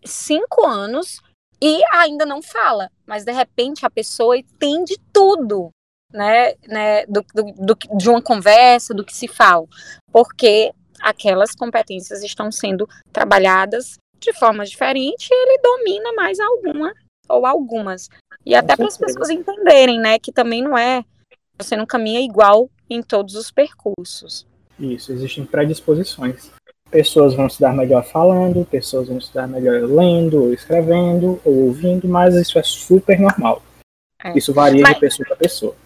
cinco anos e ainda não fala, mas de repente a pessoa entende tudo né, né do, do, do, de uma conversa, do que se fala, porque aquelas competências estão sendo trabalhando de forma diferente e ele domina mais alguma ou algumas. E até para as pessoas entenderem, né, que também não é, você não caminha igual em todos os percursos. Isso, existem predisposições. Pessoas vão se dar melhor falando, pessoas vão se dar melhor lendo, ou escrevendo, ou ouvindo, mas isso é super normal. É. Isso varia mas... de pessoa para pessoa.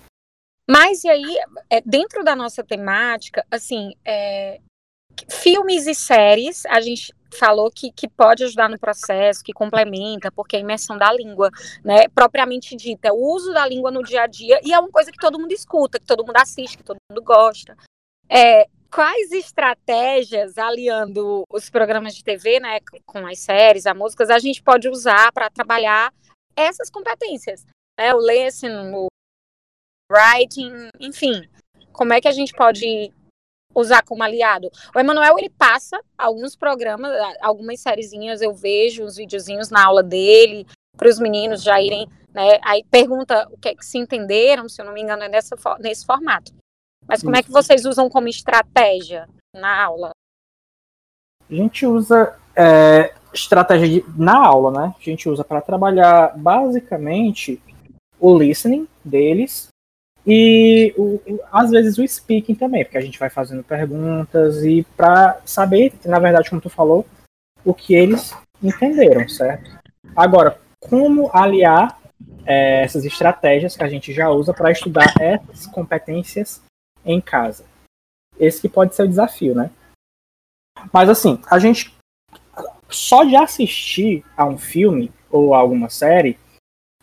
Mas e aí, é, dentro da nossa temática, assim, é, filmes e séries, a gente falou que, que pode ajudar no processo, que complementa, porque a imersão da língua, né, propriamente dita, o uso da língua no dia a dia, e é uma coisa que todo mundo escuta, que todo mundo assiste, que todo mundo gosta. É, quais estratégias, aliando os programas de TV, né, com as séries, as músicas, a gente pode usar para trabalhar essas competências? Né, o listening, o writing, enfim. Como é que a gente pode usar como aliado? O Emanuel, ele passa alguns programas, algumas sériezinhas, eu vejo os videozinhos na aula dele, para os meninos já irem, né? Aí pergunta o que é que se entenderam, se eu não me engano, é nessa, nesse formato. Mas como é que vocês usam como estratégia na aula? A gente usa é, estratégia de, na aula, né? A gente usa para trabalhar basicamente o listening deles e o, às vezes o speaking também, porque a gente vai fazendo perguntas e para saber, na verdade, como tu falou, o que eles entenderam, certo? Agora, como aliar é, essas estratégias que a gente já usa para estudar essas competências em casa? Esse que pode ser o desafio, né? Mas assim, a gente só de assistir a um filme ou a alguma série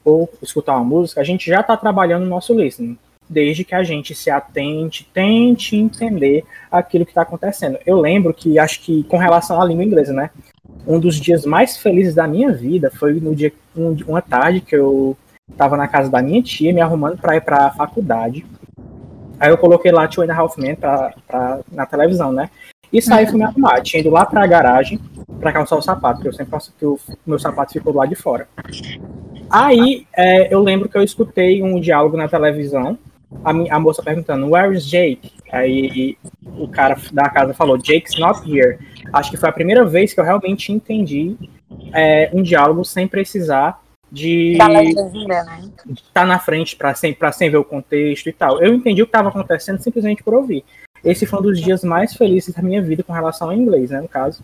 ou escutar uma música, a gente já está trabalhando o nosso listening, desde que a gente se atente, tente entender aquilo que está acontecendo. Eu lembro que, acho que com relação à língua inglesa, né? Um dos dias mais felizes da minha vida foi no dia, um, uma tarde que eu estava na casa da minha tia, me arrumando para ir para a faculdade. Aí eu coloquei lá Two and a Half Men pra, pra, na televisão, né? E saí uhum. fui me arrumar. Tinha ido lá para a garagem para calçar o sapato, porque eu sempre faço que o meu sapato ficou do lado de fora. Aí é, eu lembro que eu escutei um diálogo na televisão, a, a moça perguntando, Where is Jake? Aí o cara da casa falou, Jake's not here. Acho que foi a primeira vez que eu realmente entendi é, um diálogo sem precisar de estar né? tá na frente para sem, sem ver o contexto e tal. Eu entendi o que estava acontecendo simplesmente por ouvir. Esse foi um dos dias mais felizes da minha vida com relação ao inglês, né, no caso.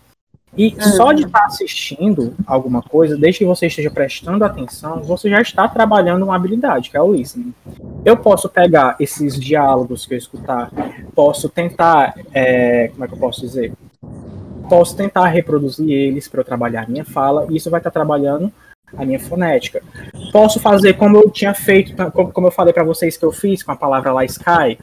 E uhum. só de estar assistindo alguma coisa, desde que você esteja prestando atenção, você já está trabalhando uma habilidade, que é o listening. Eu posso pegar esses diálogos que eu escutar, posso tentar, é, como é que eu posso dizer? Posso tentar reproduzir eles para eu trabalhar a minha fala, e isso vai estar trabalhando a minha fonética. Posso fazer como eu tinha feito, como eu falei para vocês que eu fiz com a palavra lá Sky.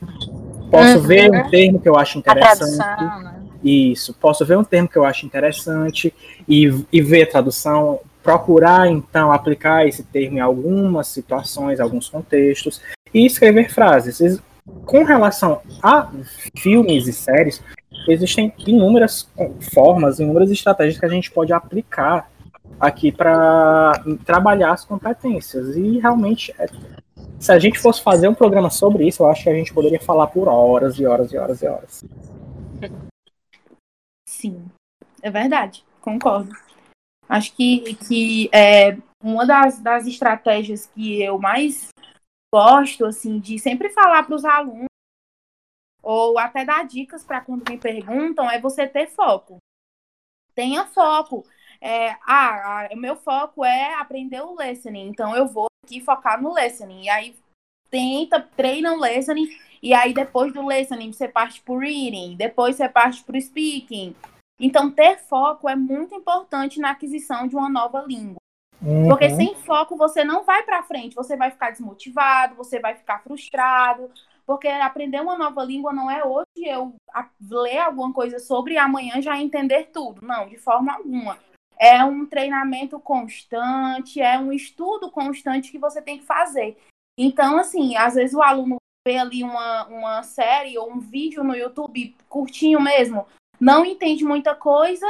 Posso uhum. ver um termo que eu acho interessante. Isso. Posso ver um termo que eu acho interessante e, e ver a tradução, procurar então aplicar esse termo em algumas situações, alguns contextos e escrever frases. Com relação a filmes e séries, existem inúmeras formas, inúmeras estratégias que a gente pode aplicar aqui para trabalhar as competências. E realmente, é, se a gente fosse fazer um programa sobre isso, eu acho que a gente poderia falar por horas e horas e horas e horas. Sim, é verdade, concordo. Acho que, que é, uma das, das estratégias que eu mais gosto, assim, de sempre falar para os alunos, ou até dar dicas para quando me perguntam, é você ter foco. Tenha foco é, ah, o meu foco é aprender o listening, então eu vou aqui focar no listening. E aí tenta, treina o listening, e aí depois do listening você parte para reading, depois você parte para speaking. Então ter foco é muito importante na aquisição de uma nova língua. Uhum. Porque sem foco você não vai para frente, você vai ficar desmotivado, você vai ficar frustrado, porque aprender uma nova língua não é hoje eu ler alguma coisa sobre e amanhã já entender tudo. Não, de forma alguma é um treinamento constante, é um estudo constante que você tem que fazer. Então, assim, às vezes o aluno vê ali uma, uma série ou um vídeo no YouTube curtinho mesmo, não entende muita coisa,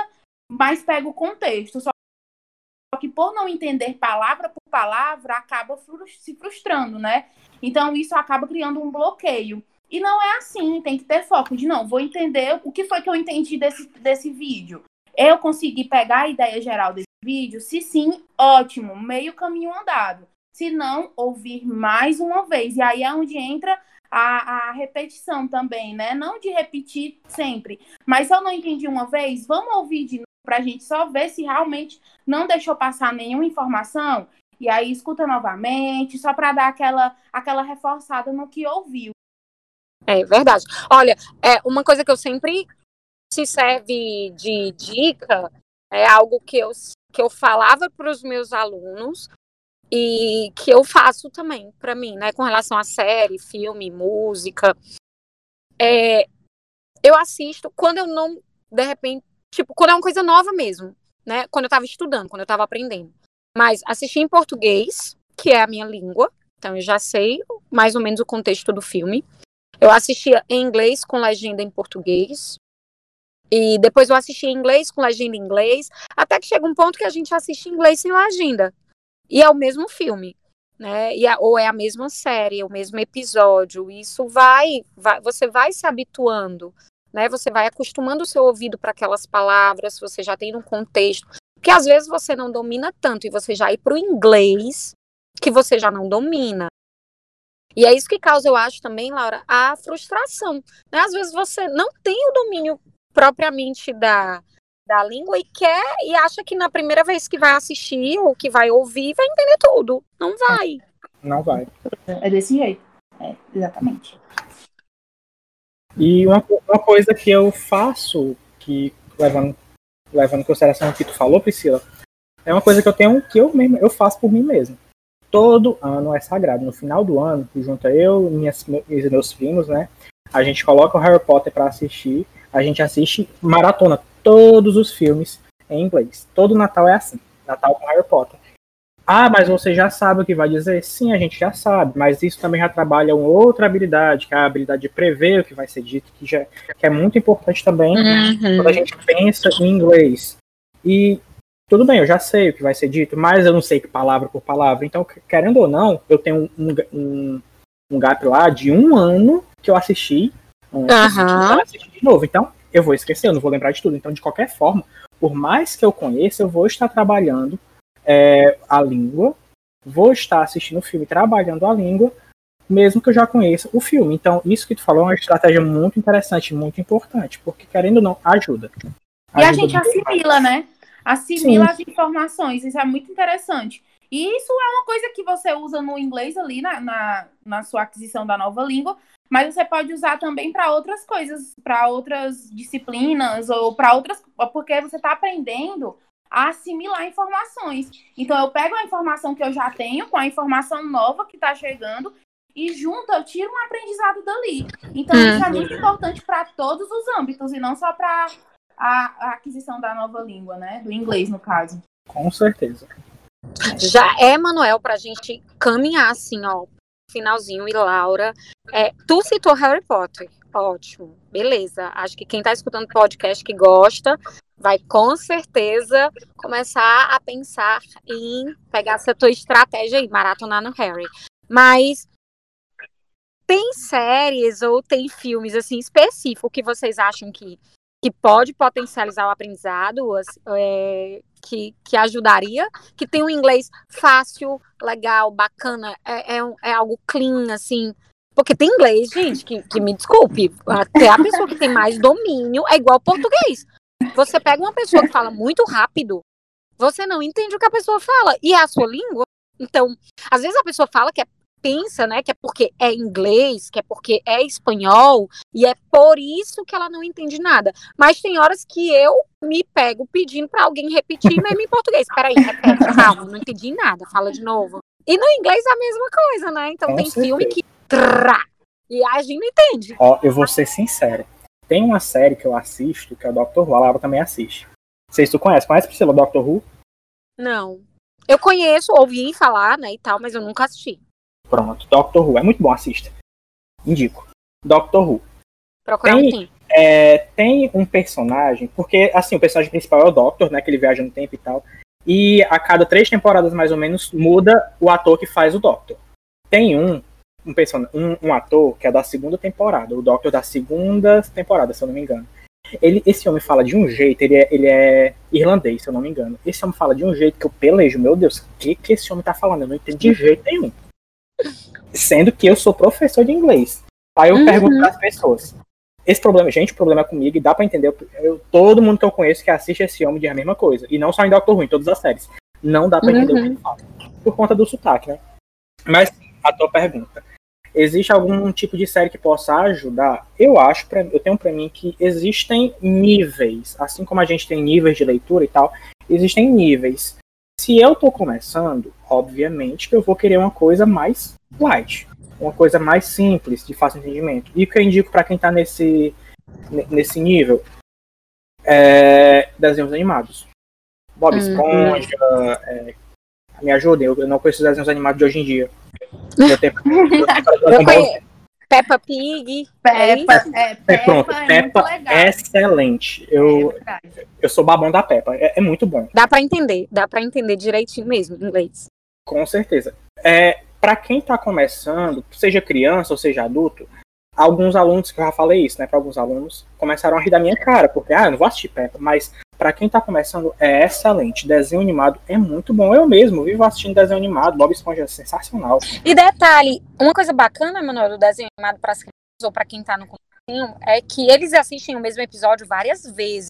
mas pega o contexto. Só que por não entender palavra por palavra, acaba se frustrando, né? Então, isso acaba criando um bloqueio. E não é assim, tem que ter foco de não, vou entender o que foi que eu entendi desse, desse vídeo. Eu consegui pegar a ideia geral desse vídeo? Se sim, ótimo, meio caminho andado. Se não, ouvir mais uma vez. E aí é onde entra a, a repetição também, né? Não de repetir sempre. Mas se eu não entendi uma vez, vamos ouvir de novo para a gente só ver se realmente não deixou passar nenhuma informação. E aí escuta novamente, só para dar aquela, aquela reforçada no que ouviu. É verdade. Olha, é uma coisa que eu sempre se serve de dica, é algo que eu, que eu falava para os meus alunos e que eu faço também para mim, né, com relação a série, filme, música. É, eu assisto quando eu não, de repente, tipo, quando é uma coisa nova mesmo, né, quando eu estava estudando, quando eu estava aprendendo. Mas assistir em português, que é a minha língua, então eu já sei mais ou menos o contexto do filme. Eu assistia em inglês com legenda em português. E depois eu assisti em inglês com legenda em inglês, até que chega um ponto que a gente assiste em inglês sem legenda. E é o mesmo filme, né? E é, ou é a mesma série, o mesmo episódio. Isso vai, vai, você vai se habituando né? Você vai acostumando o seu ouvido para aquelas palavras, você já tem um contexto. Porque às vezes você não domina tanto e você já ir para o inglês que você já não domina. E é isso que causa, eu acho também, Laura, a frustração. Né? Às vezes você não tem o domínio propriamente da, da língua e quer e acha que na primeira vez que vai assistir ou que vai ouvir vai entender tudo. Não vai. Não vai. É desse jeito. É, exatamente. E uma, uma coisa que eu faço, que levando, levando em consideração o que tu falou, Priscila, é uma coisa que eu tenho que eu mesmo, eu faço por mim mesmo. Todo ano é sagrado. No final do ano, junto eu, minhas, meus, meus primos, né? A gente coloca o Harry Potter para assistir. A gente assiste maratona todos os filmes em inglês. Todo Natal é assim. Natal com Harry Potter. Ah, mas você já sabe o que vai dizer? Sim, a gente já sabe, mas isso também já trabalha uma outra habilidade, que é a habilidade de prever o que vai ser dito, que, já, que é muito importante também quando a gente pensa em inglês. E tudo bem, eu já sei o que vai ser dito, mas eu não sei que palavra por palavra. Então, querendo ou não, eu tenho um, um, um gap lá de um ano que eu assisti Aham. eu assisti de novo. Então, eu vou esquecer, eu não vou lembrar de tudo. Então, de qualquer forma, por mais que eu conheça, eu vou estar trabalhando é, a língua, vou estar assistindo o filme trabalhando a língua, mesmo que eu já conheça o filme. Então, isso que tu falou é uma estratégia muito interessante, muito importante, porque querendo ou não, ajuda. E a Ajuda gente assimila, né? Assimila Sim. as informações, isso é muito interessante. E isso é uma coisa que você usa no inglês ali na, na, na sua aquisição da nova língua, mas você pode usar também para outras coisas, para outras disciplinas ou para outras, porque você está aprendendo a assimilar informações. Então eu pego a informação que eu já tenho com a informação nova que está chegando e junto eu tiro um aprendizado dali. Então isso é muito importante para todos os âmbitos e não só para a, a aquisição da nova língua, né? Do inglês, no caso. Com certeza. Já é, Manuel, pra gente caminhar assim, ó, finalzinho. E Laura, é, tu citou Harry Potter. Ótimo, beleza. Acho que quem tá escutando podcast que gosta vai com certeza começar a pensar em pegar essa tua estratégia aí, maratonar no Harry. Mas tem séries ou tem filmes assim específicos que vocês acham que, que pode potencializar o aprendizado, é, que, que ajudaria, que tem um inglês fácil, legal, bacana, é, é, é algo clean, assim. Porque tem inglês, gente, que, que me desculpe, até a pessoa que tem mais domínio é igual português. Você pega uma pessoa que fala muito rápido, você não entende o que a pessoa fala, e é a sua língua. Então, às vezes a pessoa fala que é, pensa, né, que é porque é inglês, que é porque é espanhol, e é por isso que ela não entende nada. Mas tem horas que eu me pego pedindo pra alguém repetir mesmo em português. Peraí, repete, *laughs* calma, não entendi nada, fala de novo. E no inglês é a mesma coisa, né? Então Com tem filme certeza. que trá, e a gente não entende. Ó, eu vou ser sincero. Tem uma série que eu assisto, que é o Doctor Who, a Laura também assiste. Não sei se tu conhece. Conhece, Priscila, Doctor Who? Não. Eu conheço, ouvi falar, né, e tal, mas eu nunca assisti. Pronto, Doctor Who. É muito bom, assista. Indico. Doctor Who. Procurar um Tem- tempo. É, tem um personagem, porque assim, o personagem principal é o Doctor, né? Que ele viaja no tempo e tal. E a cada três temporadas, mais ou menos, muda o ator que faz o Doctor. Tem um, um, person... um, um ator que é da segunda temporada, o Doctor da segunda temporada, se eu não me engano. Ele, esse homem fala de um jeito, ele é, ele é irlandês, se eu não me engano. Esse homem fala de um jeito que eu pelejo, meu Deus, o que, que esse homem tá falando? Eu não entendo de jeito nenhum. Sendo que eu sou professor de inglês. Aí eu Uhum. pergunto para as pessoas. Esse problema, gente, o problema é comigo e dá pra entender. Eu, todo mundo que eu conheço que assiste esse homem diz a mesma coisa. E não só em Doctor Who, em todas as séries. Não dá pra entender o que ele fala. Por conta do sotaque, né? Mas a tua pergunta. Existe algum tipo de série que possa ajudar? Eu acho, pra- eu tenho pra mim que existem níveis. Assim como a gente tem níveis de leitura e tal, existem níveis. Se eu tô começando, obviamente que eu vou querer uma coisa mais light uma coisa mais simples, de fácil entendimento. E o que eu indico para quem tá nesse, ne- nesse nível é desenhos animados. Bob Uhum. Esponja, é, me ajudem, eu não conheço os desenhos animados de hoje em dia. Meu tempo, meu tempo era Eu *laughs* conheço. Peppa Pig. é Peppa, é, É, Peppa pronto, é Peppa muito legal. é excelente. É Eu, verdade. eu sou babão da Peppa, é, é muito bom. Dá pra entender, dá pra entender direitinho mesmo em inglês. Com certeza. É, para quem está começando, seja criança ou seja adulto, alguns alunos, que eu já falei isso, né, para alguns alunos, começaram a rir da minha cara, porque, ah, eu não vou assistir Peppa, mas para quem tá começando, é excelente. Desenho animado é muito bom. Eu mesmo vivo assistindo desenho animado, Bob Esponja é sensacional. E detalhe, uma coisa bacana, Manuel, do desenho animado para as crianças ou para quem tá no comecinho, é que eles assistem o mesmo episódio várias vezes.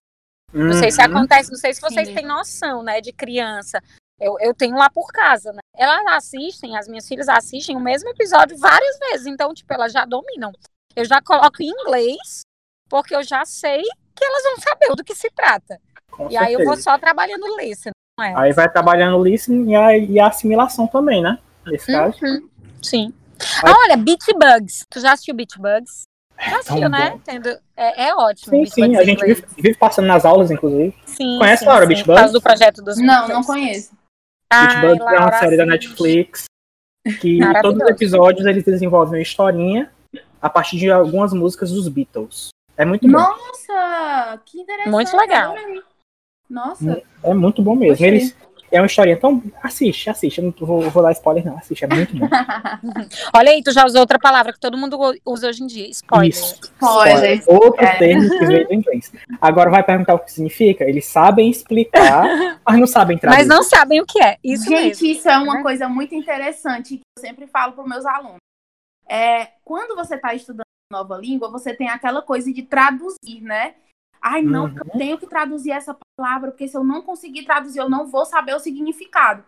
Não sei se Uhum. acontece, não sei se vocês Sim. têm noção, né, de criança. Eu, eu tenho lá por casa, né? Elas assistem, as minhas filhas assistem o mesmo episódio várias vezes, então, tipo, elas já dominam. Eu já coloco em inglês, porque eu já sei que elas vão saber do que se trata. Com E aí eu vou certeza. só trabalhando listen, não é? Aí vai trabalhando o listening e a, e a assimilação também, né? Nesse caso. Uhum, Sim. Aí- Ah, olha, Beat Bugs. Tu já assistiu Beat Bugs? Já assistiu, tão né? Tendo... É, é ótimo. Sim, Beat sim, Bugs a gente vive, vive passando nas aulas, inclusive. Sim, Conhece, sim, Laura, sim, Beach Por causa Bugs? do projeto dos Não, não Beatles. conheço. Ai, Beach Bugs é uma Laura, série da. Netflix que *laughs* todos os episódios eles desenvolvem uma historinha a partir de algumas músicas dos Beatles. É muito bom. Nossa, que interessante. Muito legal. Nossa, É muito bom mesmo. Gostei. Eles é uma historinha tão assiste, assiste. Eu não vou, vou dar spoiler não, assiste, é muito bom. *laughs* Olha aí, tu já usou outra palavra que todo mundo usa hoje em dia. Spoiler. Isso. Spoiler. Outro É. termo que veio do inglês. Agora vai perguntar o que significa? Eles sabem explicar, *laughs* mas não sabem traduzir. Mas não sabem o que é. Isso Gente, mesmo. isso é uma né? coisa muito interessante que eu sempre falo para meus alunos. É, quando você está estudando nova língua, você tem aquela coisa de traduzir, né? Ai, não, Uhum. eu tenho que traduzir essa palavra, porque se eu não conseguir traduzir, eu não vou saber o significado.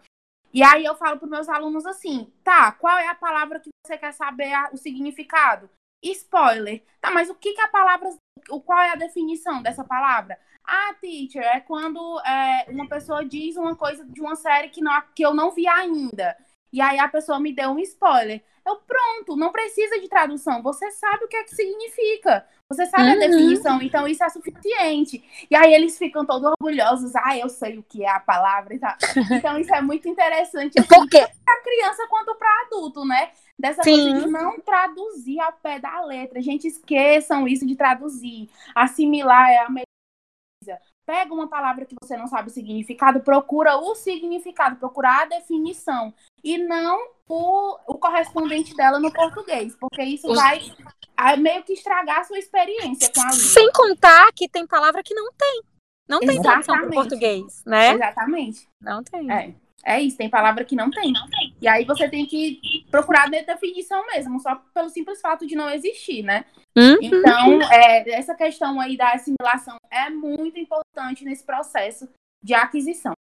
E aí eu falo para meus alunos assim: tá, qual é a palavra que você quer saber a- o significado? Spoiler. Tá, mas o que, que a palavra. O, qual é a definição dessa palavra? Ah, teacher, é quando é, uma pessoa diz uma coisa de uma série que, não, que eu não vi ainda. E aí a pessoa me deu um spoiler. Eu, pronto, não precisa de tradução. Você sabe o que é que significa. Você sabe a Uhum. definição, então isso é suficiente. E aí eles ficam todos orgulhosos. Ah, eu sei o que é a palavra e tal. *laughs* Então isso é muito interessante. Assim, Por quê? para criança quanto para adulto, né? Dessa Sim. coisa de não traduzir ao pé da letra. Gente, esqueçam isso de traduzir. Assimilar é a melhor. Pega uma palavra que você não sabe o significado, procura o significado, procura a definição. E não o, o correspondente dela no português. Porque isso Os- vai ah, meio que estragar a sua experiência com a língua. Sem contar que tem palavra que não tem. Não tem tradução para português, né? Exatamente. Não tem. É. É isso, tem palavra que não tem. E aí você tem que procurar a definição mesmo, só pelo simples fato de não existir, né? Hum? Então, é, essa questão aí da assimilação é muito importante nesse processo de aquisição.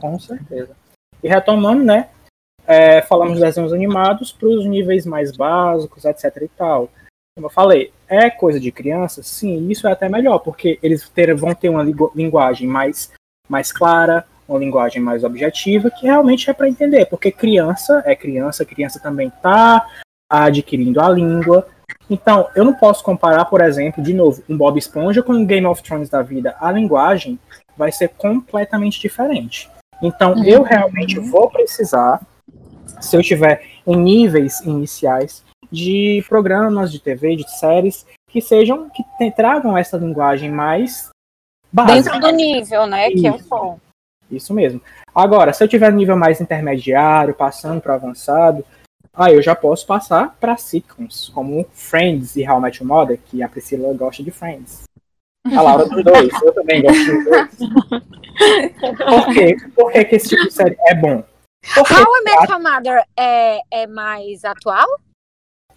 Com certeza. E retomando, né? é, falamos de desenhos animados para os níveis mais básicos, etc e tal. Como eu falei, é coisa de criança? Sim, isso é até melhor, porque eles ter- vão ter uma lingu- linguagem mais, mais clara, uma linguagem mais objetiva, que realmente é para entender, porque criança é criança, criança também está adquirindo a língua. Então, eu não posso comparar, por exemplo, de novo, um Bob Esponja com um Game of Thrones da vida. A linguagem vai ser completamente diferente. Então, eu realmente vou precisar, se eu tiver em níveis iniciais, de programas de TV, de séries, que sejam, que tragam essa linguagem mais básica. Dentro do nível, né? Que Isso. for. Isso mesmo. Agora, se eu tiver nível mais intermediário, passando para avançado, aí eu já posso passar para sitcoms, como Friends e How I Met Your Mother, que a Priscila gosta de Friends. A Laura dos dois, eu também gosto dos dois. Por quê? Por que, que esse tipo de série é bom? Porque How I Met Your Mother é, é mais atual?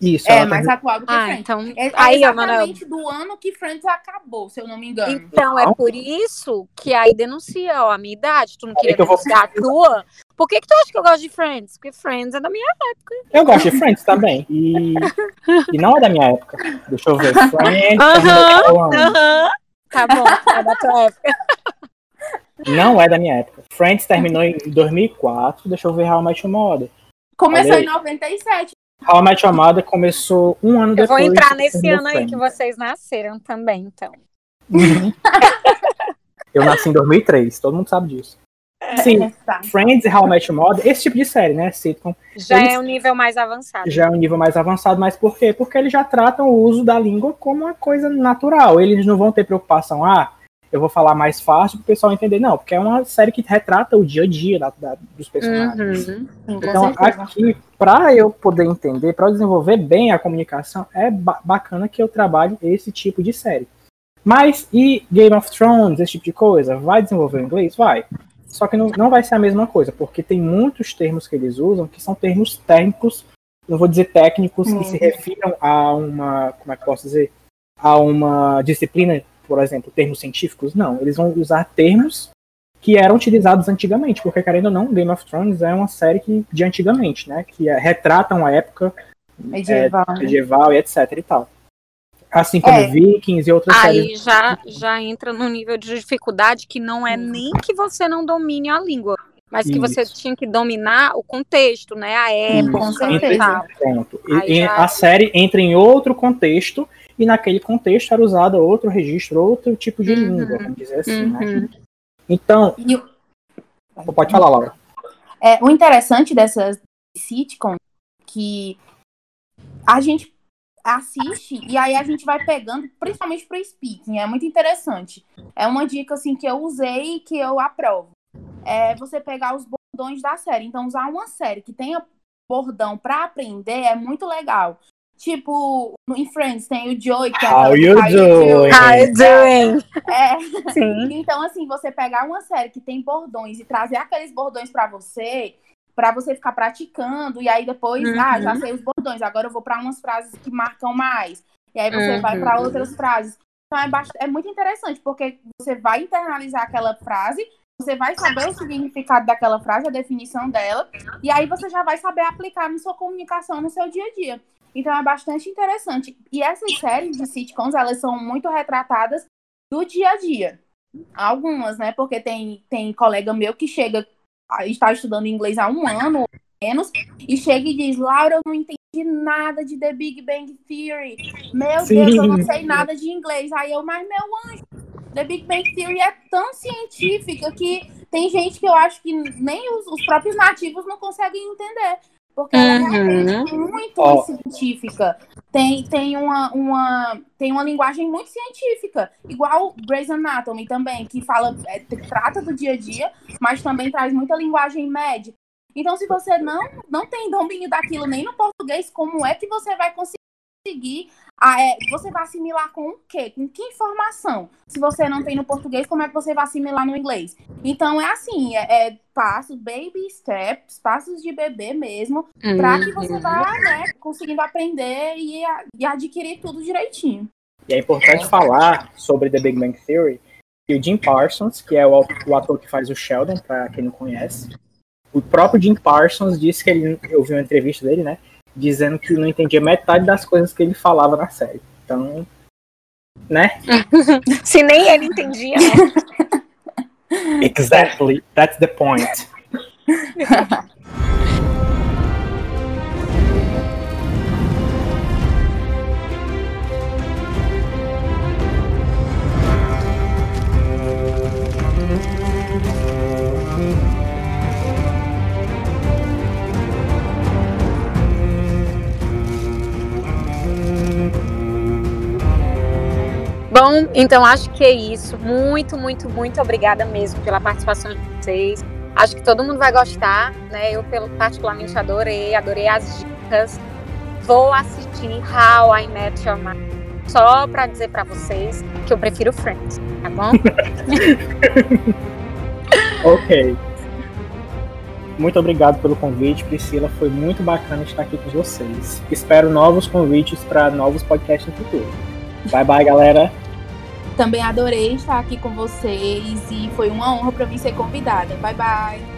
Isso, É mais tem- atual do que Ah, Friends. então. É, é Aí, exatamente do ano que Friends acabou, se eu não me engano. Então é por isso que aí denuncia ó, a minha idade. Tu não queria que eu vou denunciar a tua? Por que, que tu acha que eu gosto de Friends? Porque Friends é da minha. Eu gosto de Friends também. E, e não é da minha época. Deixa eu ver. *laughs* Friends. Aham, terminou qual ano? Aham. Tá bom, é da tua época. Não é da minha época. Friends terminou em 2004. Deixa eu ver How I Met Your Mother. Começou Olha aí. em 97. How I Met Your Mother começou um ano Eu vou depois. entrar de nesse terminou ano aí que vocês nasceram também, então. Eu nasci em 2003, todo mundo sabe disso. Sim, Tá. Friends e How I Met Your Mother, esse tipo de série, né? Sitcom, Já Eles- é um nível mais avançado. já é um nível mais avançado, mas por quê? Porque eles já tratam o uso da língua como uma coisa natural. Eles não vão ter preocupação, ah, eu vou falar mais fácil para o pessoal entender. Não, porque é uma série que retrata o dia a dia da- da- dos personagens. Uhum. Então, aqui, para eu poder entender, para desenvolver bem a comunicação, é ba- bacana que eu trabalhe esse tipo de série. Mas, e Game of Thrones, esse tipo de coisa, vai desenvolver o inglês? Vai. Só que não, não vai ser a mesma coisa, porque tem muitos termos que eles usam que são termos técnicos, não vou dizer técnicos, que se refiram a uma, como é que eu posso dizer? A uma disciplina, por exemplo, termos científicos. Não, eles vão usar termos que eram utilizados antigamente, porque querendo ou não, Game of Thrones é uma série que, de antigamente, né? Que é, retrata uma época Medieval. né? medieval e etc e tal. Assim como É. Vikings e outras séries. Aí já, já entra no nível de dificuldade que não é nem que você não domine a língua, mas que você Isso. tinha que dominar o contexto, né? A época com e certeza. tal. Pronto. E- Aí e já- a série entra em outro contexto, e naquele contexto era usado outro registro, outro tipo de Uhum. língua, vamos dizer assim, né? Uhum. Então, E o- pode falar, Laura. É, o interessante dessas sitcoms que a gente assiste e aí a gente vai pegando, principalmente pro speaking, é muito interessante. É uma dica assim que eu usei e que eu aprovo. É você pegar os bordões da série. Então, usar uma série que tenha bordão pra aprender é muito legal. Tipo, no- em Friends tem o Joey, que é How you doing? How you doing? É, *laughs* Sim. então, assim, você pegar uma série que tem bordões e trazer aqueles bordões pra você, pra você ficar praticando, e aí depois, Uhum. ah, já sei os bordões, agora eu vou pra umas frases que marcam mais. E aí você Uhum. vai pra outras frases. Então é, bast- é muito interessante, porque você vai internalizar aquela frase, você vai saber o significado daquela frase, a definição dela, e aí você já vai saber aplicar na sua comunicação, no seu dia a dia. Então é bastante interessante. E essas séries de sitcoms, elas são muito retratadas do dia a dia. Algumas, né? Porque tem, tem colega meu que chega, está estudando inglês há um ano ou menos, e chega e diz, Laura, eu não entendi nada de The Big Bang Theory. Meu Sim. Deus, eu não sei nada de inglês. Aí eu, mas meu anjo, The Big Bang Theory é tão científica que tem gente que eu acho que nem os, os próprios nativos não conseguem entender. Porque ela é Uhum. realmente muito Ó. científica. Tem, tem, uma, uma, tem uma linguagem muito científica. Igual Grey's Anatomy também, que fala, é, trata do dia a dia, mas também traz muita linguagem médica. Então, se você não, não tem domínio daquilo nem no português, como é que você vai conseguir? Ah, é, você vai assimilar com o quê? Com que informação? Se você não tem no português, como é que você vai assimilar no inglês? Então, é assim, é, é passos, baby steps, passos de bebê mesmo, para que você vá né, conseguindo aprender e, a- e adquirir tudo direitinho. E é importante falar sobre The Big Bang Theory que o Jim Parsons, que é o, o ator que faz o Sheldon, para quem não conhece, o próprio Jim Parsons disse que ele, eu vi uma entrevista dele, né, dizendo que não entendia metade das coisas que ele falava na série. Então, né? *laughs* Se nem ele entendia, né? Exactly, that's the point. *laughs* Bom, então acho que é isso. Muito, muito, muito obrigada mesmo pela participação de vocês. Acho que todo mundo vai gostar, né? Eu particularmente adorei, adorei as dicas. Vou assistir How I Met Your Mother só pra dizer pra vocês que eu prefiro Friends, tá bom? *laughs* Ok. Muito obrigado pelo convite, Priscila. Foi muito bacana estar aqui com vocês. Espero novos convites para novos podcasts no futuro. Bye bye, galera. Também adorei estar aqui com vocês e foi uma honra para mim ser convidada. Bye, bye.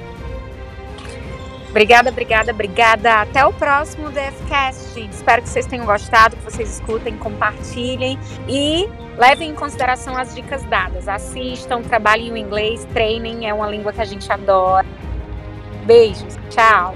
Obrigada, obrigada, obrigada. Até o próximo DFcast, gente. Espero que vocês tenham gostado, que vocês escutem, compartilhem e levem em consideração as dicas dadas. Assistam, trabalhem o inglês, treinem, é uma língua que a gente adora. Beijos, tchau.